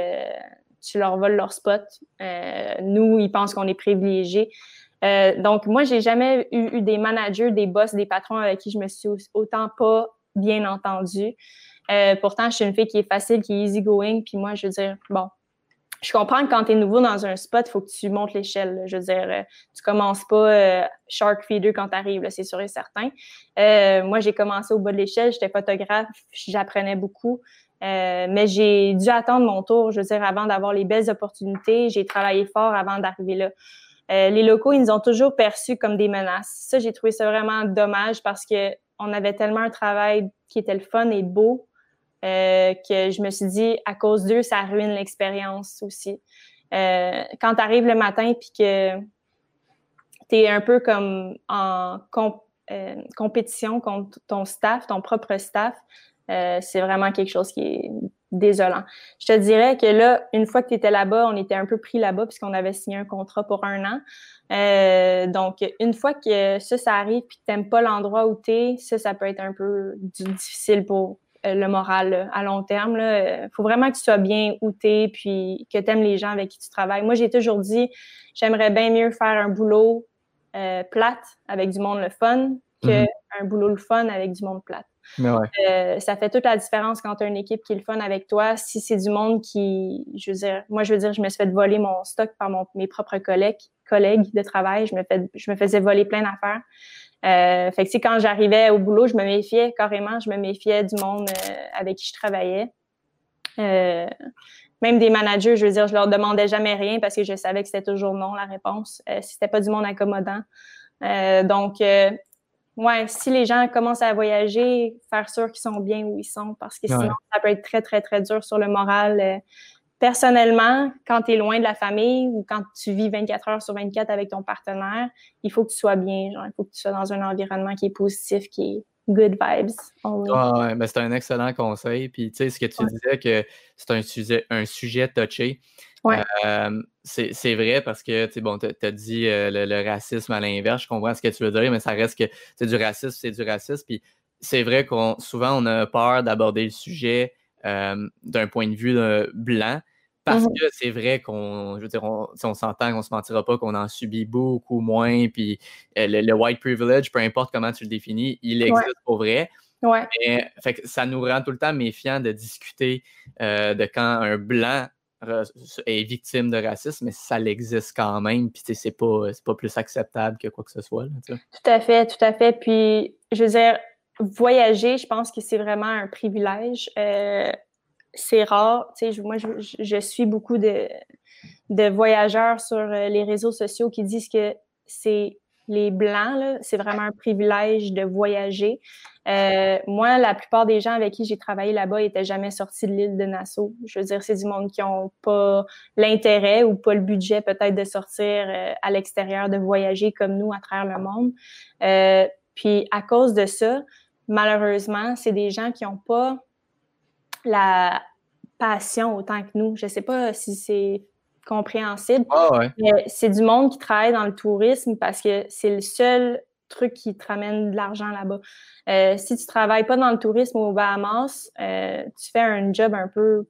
tu leur voles leur spot. nous, ils pensent qu'on est privilégiés. Euh, donc, moi, j'ai jamais eu, des managers, des boss, des patrons avec qui je me suis autant pas bien entendue. Euh, pourtant, je suis une fille qui est facile, qui est easygoing. Puis moi, je veux dire, bon, je comprends que quand tu es nouveau dans un spot, il faut que tu montes l'échelle. Je veux dire, euh, tu commences pas shark feeder quand tu arrives, c'est sûr et certain. moi, j'ai commencé au bas de l'échelle, j'étais photographe, j'apprenais beaucoup. mais j'ai dû attendre mon tour, je veux dire, avant d'avoir les belles opportunités. J'ai travaillé fort avant d'arriver là. Euh, les locaux, ils nous ont toujours perçus comme des menaces. Ça, j'ai trouvé ça vraiment dommage parce que on avait tellement un travail qui était le fun et beau euh, que je me suis dit, à cause d'eux, ça ruine l'expérience aussi. Euh, quand tu arrives le matin puis que tu es un peu comme en compétition contre ton staff, ton propre staff, c'est vraiment quelque chose qui est désolant. Je te dirais que là, une fois que tu étais là-bas, on était un peu pris là-bas puisqu'on avait signé un contrat pour un an. Euh, donc, une fois que ça, ça arrive puis que tu n'aimes pas l'endroit où tu es, ça, ça peut être un peu difficile pour euh, le moral à long terme. Il faut vraiment que tu sois bien où tu es puis que tu aimes les gens avec qui tu travailles. Moi, j'ai toujours dit, j'aimerais bien mieux faire un boulot euh, plate avec du monde le fun qu'un mm-hmm. boulot le fun avec du monde plate. Euh, ça fait toute la différence quand tu as une équipe qui est le fun avec toi. Si c'est du monde qui, je veux dire, moi, je veux dire, je me suis fait voler mon stock par mes propres collègues, collègues de travail. Je me, je me faisais voler plein d'affaires. Euh, fait que, quand j'arrivais au boulot, je me méfiais carrément. Je me méfiais du monde euh, avec qui je travaillais. même des managers, je veux dire, je leur demandais jamais rien parce que je savais que c'était toujours non la réponse. si c'était pas du monde accommodant. donc, ouais, si les gens commencent à voyager, faire sûr qu'ils sont bien où ils sont, parce que sinon, ça peut être très, très, très dur sur le moral. Personnellement, quand tu es loin de la famille ou quand tu vis 24 heures sur 24 avec ton partenaire, il faut que tu sois bien. Genre, il faut que tu sois dans un environnement qui est positif, qui est good vibes. ouais, ben, c'est un excellent conseil. Puis, tu sais, ce que tu disais, que c'est un sujet, un sujet touché. Euh, c'est vrai parce que, tu bon, as dit euh, le, racisme à l'inverse, je comprends ce que tu veux dire, mais ça reste que c'est du racisme, c'est du racisme. Puis c'est vrai qu'on souvent on a peur d'aborder le sujet euh, d'un point de vue blanc. Parce mmh que c'est vrai qu'on, je veux dire, on, s'entend qu'on se mentira pas qu'on en subit beaucoup moins, puis le, white privilege, peu importe comment tu le définis, il existe pour vrai. Ouais. fait ça nous rend tout le temps méfiants de discuter de quand un blanc est victime de racisme, mais ça l'existe quand même, puis c'est pas, pas plus acceptable que quoi que ce soit. tout à fait, tout à fait. Puis, je veux dire, voyager, je pense que c'est vraiment un privilège. Euh, c'est rare. Tu sais, moi, je, suis beaucoup de, de voyageurs sur euh, les réseaux sociaux qui disent que c'est les Blancs, c'est vraiment un privilège de voyager. Euh, moi, la plupart des gens avec qui j'ai travaillé là-bas n'étaient jamais sortis de l'île de Nassau. Je veux dire, c'est du monde qui n'ont pas l'intérêt ou pas le budget peut-être de sortir euh, à l'extérieur, de voyager comme nous à travers le monde. Euh, puis à cause de ça, malheureusement, c'est des gens qui n'ont pas la passion autant que nous. Je ne sais pas si c'est compréhensible. Ah, c'est du monde qui travaille dans le tourisme parce que c'est le seul truc qui te ramène de l'argent là-bas. Euh, si tu travailles pas dans le tourisme aux Bahamas, euh, tu fais un job un peu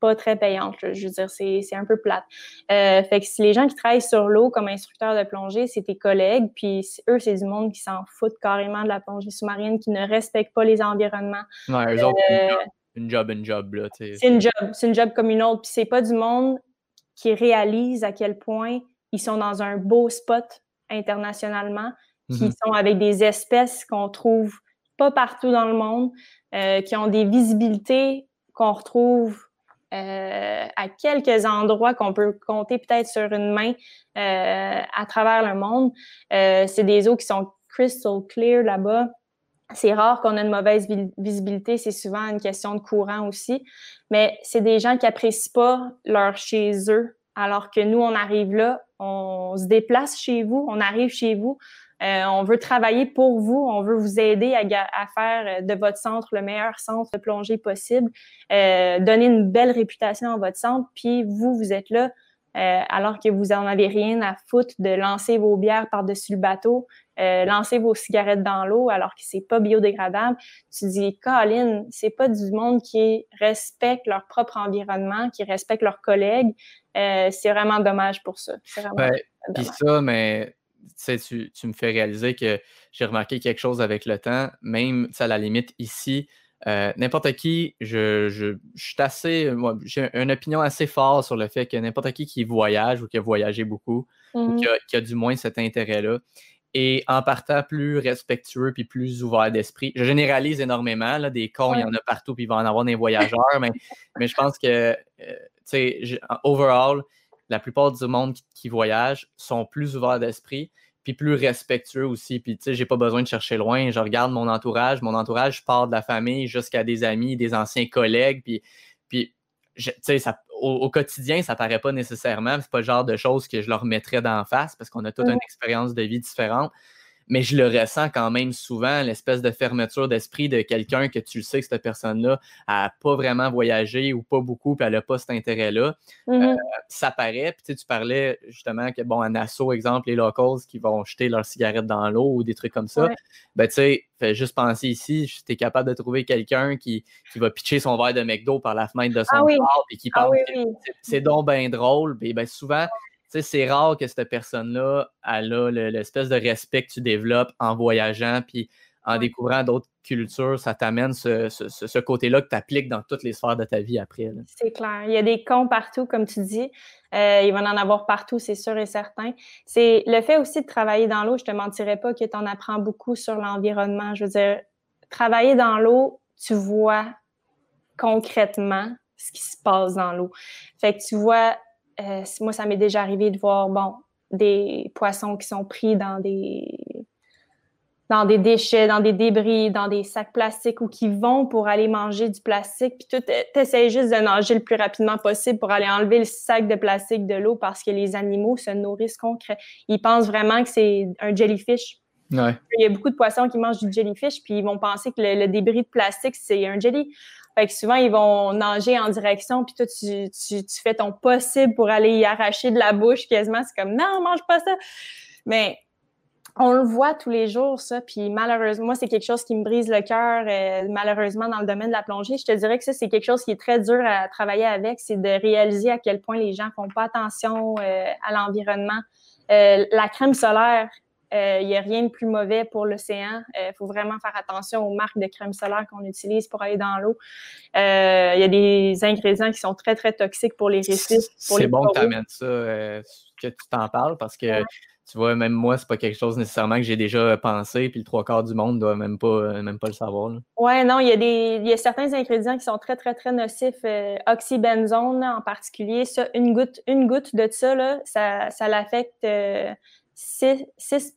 pas très payante. Je veux dire, c'est un peu plate. Euh, fait que si les gens qui travaillent sur l'eau comme instructeurs de plongée, c'est tes collègues, puis eux, c'est du monde qui s'en foutent carrément de la plongée sous-marine, qui ne respectent pas les environnements. Ouais, eux autres, une job, une job, là. C'est une job, c'est une job comme une autre. Puis c'est pas du monde qui réalise à quel point ils sont dans un beau spot internationalement, qui mm-hmm. sont avec des espèces qu'on trouve pas partout dans le monde, euh, qui ont des visibilités qu'on retrouve euh, à quelques endroits qu'on peut compter peut-être sur une main euh, à travers le monde. c'est des eaux qui sont crystal clear là-bas. C'est rare qu'on ait une mauvaise visibilité, c'est souvent une question de courant aussi, mais c'est des gens qui apprécient pas leur chez eux, alors que nous, on arrive là, on se déplace chez vous, on arrive chez vous, euh, on veut travailler pour vous, on veut vous aider à, faire euh, de votre centre le meilleur centre de plongée possible, euh, donner une belle réputation à votre centre, puis vous, vous êtes là alors que vous n'en avez rien à foutre de lancer vos bières par-dessus le bateau, lancer vos cigarettes dans l'eau alors que c'est pas biodégradable. Tu dis, Colin, c'est pas du monde qui respecte leur propre environnement, qui respecte leurs collègues. c'est vraiment dommage pour ça. C'est vraiment Puis ça, mais tu, tu, me fais réaliser que j'ai remarqué quelque chose avec le temps, même à la limite ici. Euh, n'importe qui, je, je, suis assez, moi, j'ai une opinion assez forte sur le fait que n'importe qui qui voyage ou qui a voyagé beaucoup ou mmh qui a, du moins cet intérêt-là, et en partant plus respectueux puis plus ouvert d'esprit. Je généralise énormément, là, des cons, il y en a partout, puis il va en avoir des voyageurs, mais, mais je pense que, euh, tu sais, overall, la plupart du monde qui, voyage sont plus ouverts d'esprit, puis plus respectueux aussi. Puis, tu sais, j'ai pas besoin de chercher loin. Je regarde mon entourage. Mon entourage part de la famille jusqu'à des amis, des anciens collègues. Puis, puis tu sais, au, au, quotidien, ça paraît pas nécessairement. C'est pas le genre de choses que je leur mettrais d'en face parce qu'on a toute une expérience de vie différente mais je le ressens quand même souvent, l'espèce de fermeture d'esprit de quelqu'un que tu sais que cette personne-là n'a pas vraiment voyagé ou pas beaucoup, puis elle n'a pas cet intérêt-là. Mm-hmm. Euh, ça paraît, puis tu parlais justement que, bon, à Nassau, exemple, les locals qui vont jeter leurs cigarettes dans l'eau ou des trucs comme ça, ben tu sais, fais juste penser ici, tu es capable de trouver quelqu'un qui, qui, va pitcher son verre de McDo par la fenêtre de son ah et qui ah pense que c'est donc bien drôle, puis ben souvent c'est rare que cette personne-là, elle a l'espèce de respect que tu développes en voyageant, puis en découvrant d'autres cultures, ça t'amène ce, côté-là que tu appliques dans toutes les sphères de ta vie après. C'est clair. Il y a des cons partout, comme tu dis. Euh, il va en avoir partout, c'est sûr et certain. C'est le fait aussi de travailler dans l'eau, je te mentirais pas que tu en apprends beaucoup sur l'environnement. Je veux dire, travailler dans l'eau, tu vois concrètement ce qui se passe dans l'eau. Fait que tu vois euh, moi, ça m'est déjà arrivé de voir, bon, des poissons qui sont pris dans des dans des déchets, dans des débris, dans des sacs plastiques ou qui vont pour aller manger du plastique. Puis tu essaies juste de nager le plus rapidement possible pour aller enlever le sac de plastique de l'eau parce que les animaux se nourrissent concret. Ils pensent vraiment que c'est un jellyfish. Il y a beaucoup de poissons qui mangent du jellyfish, puis ils vont penser que le débris de plastique, c'est un jelly. Fait que souvent, ils vont nager en direction, puis toi, tu, tu, fais ton possible pour aller y arracher de la bouche quasiment. C'est comme, non, mange pas ça. Mais on le voit tous les jours, ça. Puis malheureusement, moi, c'est quelque chose qui me brise le cœur, euh, malheureusement, dans le domaine de la plongée. Je te dirais que ça, c'est quelque chose qui est très dur à travailler avec. C'est de réaliser à quel point les gens font pas attention euh, à l'environnement. Euh, la crème solaire, il euh, n'y a rien de plus mauvais pour l'océan. Il euh, faut vraiment faire attention aux marques de crème solaire qu'on utilise pour aller dans l'eau. Il euh, y a des ingrédients qui sont très, très toxiques pour les récifs. C'est bon que tu amènes ça, que tu t'en parles, parce que tu vois, même moi, c'est pas quelque chose nécessairement que j'ai déjà pensé, puis le trois quarts du monde ne doit même pas, même pas le savoir. Oui, non, il y, a des, il y a certains ingrédients qui sont très, très, très nocifs. oxybenzone, en particulier, ça, une goutte, une goutte de ça, là, ça, ça l'affecte 6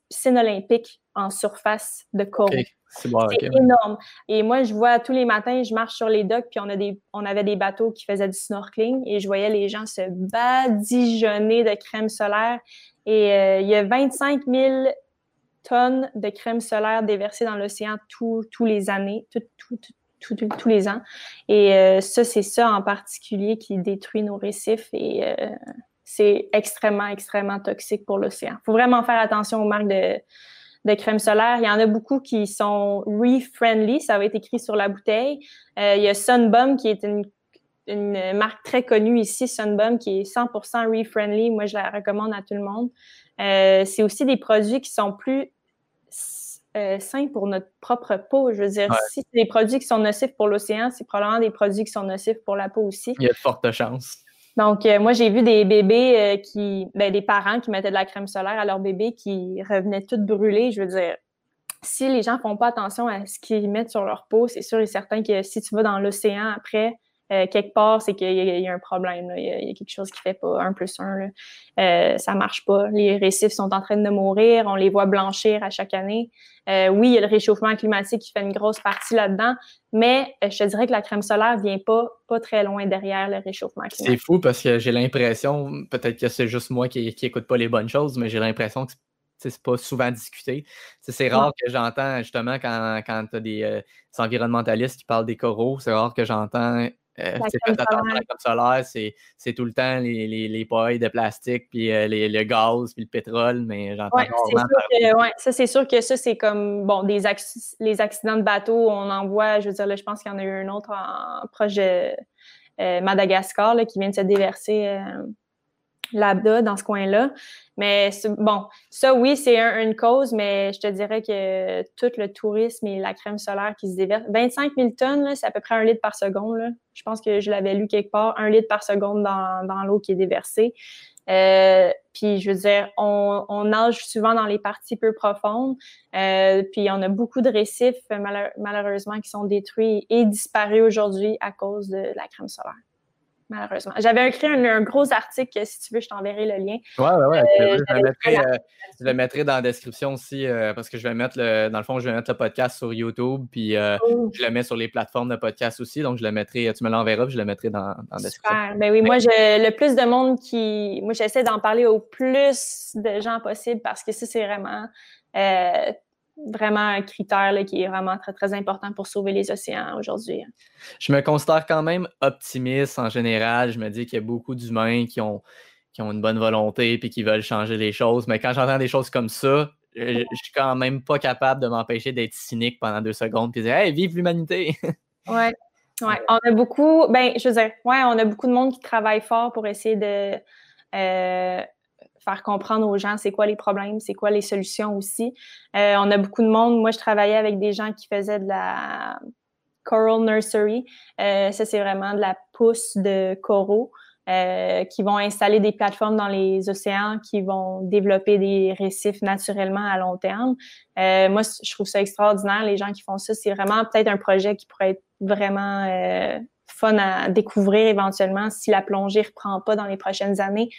piscines olympiques en surface de coraux. C'est énorme. Et moi, je vois tous les matins, je marche sur les docks, puis on, a des, on avait des bateaux qui faisaient du snorkeling et je voyais les gens se badigeonner de crème solaire. Et euh, il y a 25 000 tonnes de crème solaire déversées dans l'océan tous les années, tous les ans. Et euh, ça, c'est ça en particulier qui détruit nos récifs et euh, c'est extrêmement, extrêmement toxique pour l'océan. Il faut vraiment faire attention aux marques de, de crème solaire. Il y en a beaucoup qui sont reef-friendly, ça va être écrit sur la bouteille. Euh, il y a Sunbum qui est une une marque très connue ici, Sunbum, qui est 100% reef-friendly. Moi, je la recommande à tout le monde. Euh, c'est aussi des produits qui sont plus euh, sains pour notre propre peau. Je veux dire, si c'est des produits qui sont nocifs pour l'océan, c'est probablement des produits qui sont nocifs pour la peau aussi. Il y a de fortes chances. Donc, moi, j'ai vu des bébés qui, ben, des parents qui mettaient de la crème solaire à leur bébé qui revenaient toutes brûlées. Je veux dire, si les gens font pas attention à ce qu'ils mettent sur leur peau, c'est sûr et certain que si tu vas dans l'océan après, euh, quelque part, c'est qu'il y, a un problème. Il, y a, quelque chose qui fait pas un plus un. Euh, ça marche pas. Les récifs sont en train de mourir. On les voit blanchir à chaque année. Euh, oui, il y a le réchauffement climatique qui fait une grosse partie là-dedans, mais je te dirais que la crème solaire vient pas, pas très loin derrière le réchauffement climatique. C'est fou parce que j'ai l'impression, peut-être que c'est juste moi qui, qui écoute pas les bonnes choses, mais j'ai l'impression que c'est pas souvent discuté. C'est rare que j'entends, justement, quand, quand tu as des, environnementalistes qui parlent des coraux, c'est rare que j'entends euh, fait attention à la crème solaire, c'est tout le temps les, les, les pailles de plastique, puis euh, les, le gaz, puis le pétrole, mais j'entends ouais, ouais, ça, c'est sûr que ça, c'est comme, bon, des les accidents de bateau, on en voit, je veux dire, là, je pense qu'il y en a eu un autre en, proche de euh, Madagascar, là, qui vient de se déverser là-bas, dans ce coin-là. Mais bon, ça, oui, c'est une cause, mais je te dirais que tout le tourisme et la crème solaire qui se déverse, 25 000 tonnes, c'est à peu près un litre par seconde. Là. Je pense que je l'avais lu quelque part, un litre par seconde dans, dans l'eau qui est déversée. Euh, puis, je veux dire, on, on, nage souvent dans les parties peu profondes. Euh, puis, on a beaucoup de récifs, malheureusement, qui sont détruits et disparus aujourd'hui à cause de la crème solaire malheureusement. J'avais écrit un, gros article, si tu veux, je t'enverrai le lien. Oui, oui, oui. je, le mettrai, dans la description aussi, euh, parce que je vais mettre, le, dans le fond, je vais mettre le podcast sur YouTube, puis euh, oh. je le mets sur les plateformes de podcast aussi, donc je le mettrai, tu me l'enverras, puis je le mettrai dans, dans la description. Super. Ben oui, moi, le plus de monde qui... Moi, j'essaie d'en parler au plus de gens possible, parce que ça, c'est vraiment... Vraiment un critère qui est vraiment très, très important pour sauver les océans aujourd'hui. Je me considère quand même optimiste en général. Je me dis qu'il y a beaucoup d'humains qui ont, qui ont une bonne volonté et qui veulent changer les choses. Mais quand j'entends des choses comme ça, je, je suis quand même pas capable de m'empêcher d'être cynique pendant deux secondes et de dire Hey, vive l'humanité! Oui. Ouais. On a beaucoup, ben, je veux dire, ouais, on a beaucoup de monde qui travaille fort pour essayer de euh, faire comprendre aux gens c'est quoi les problèmes, c'est quoi les solutions aussi. Euh, on a beaucoup de monde. Moi, je travaillais avec des gens qui faisaient de la coral nursery. Euh, ça, c'est vraiment de la pousse de coraux. Euh, qui vont installer des plateformes dans les océans, qui vont développer des récifs naturellement à long terme. Moi, je trouve ça extraordinaire. Les gens qui font ça, c'est vraiment peut-être un projet qui pourrait être vraiment fun à découvrir éventuellement si la plongée reprend pas dans les prochaines années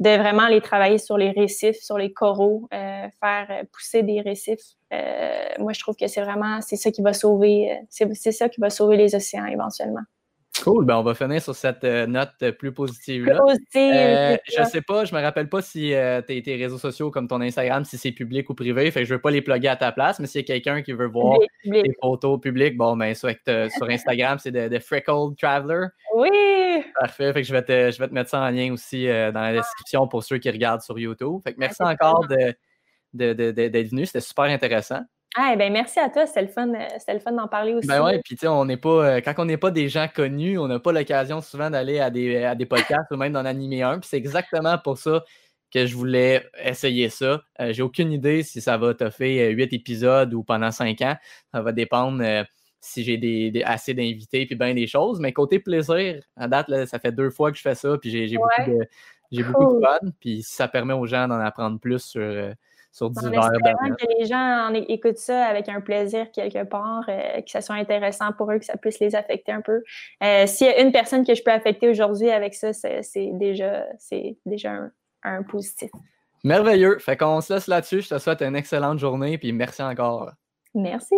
de vraiment aller travailler sur les récifs, sur les coraux, euh, faire pousser des récifs. Euh, moi, je trouve que c'est vraiment, c'est ça qui va sauver, euh, c'est ça qui va sauver les océans éventuellement. Cool, ben on va finir sur cette euh, note euh, plus positive-là. Euh, je sais pas, je me rappelle pas si tes, réseaux sociaux comme ton Instagram, si c'est public ou privé, fait que je veux pas les plugger à ta place, mais s'il y a quelqu'un qui veut voir tes photos publiques, bon, ben sur, sur Instagram, c'est de, Freckled Traveler. Oui! Parfait, fait que je vais te, je vais te mettre ça en lien aussi dans la description pour ceux qui regardent sur YouTube. Fait que merci encore d'être de, venu, c'était super intéressant. Ah, ben merci à toi, c'était le fun, euh, le fun d'en parler aussi. Ben ouais, puis tu sais, on n'est pas, euh, quand on n'est pas des gens connus, on n'a pas l'occasion souvent d'aller à des, à des podcasts ou même d'en animer un. Puis c'est exactement pour ça que je voulais essayer ça. Euh, j'ai aucune idée si ça va te faire huit épisodes ou pendant cinq ans. Ça va dépendre si j'ai des, assez d'invités puis bien des choses. Mais côté plaisir, à date, ça fait deux fois que je fais ça, puis j'ai beaucoup, de, beaucoup de fun. Puis ça permet aux gens d'en apprendre plus sur sur divers que les gens écoutent ça avec un plaisir quelque part, euh, que ça soit intéressant pour eux, que ça puisse les affecter un peu. Euh, s'il y a une personne que je peux affecter aujourd'hui avec ça, c'est déjà, déjà un, un, positif. Merveilleux. Fait qu'on se laisse là-dessus. Je te souhaite une excellente journée, puis merci encore. Merci.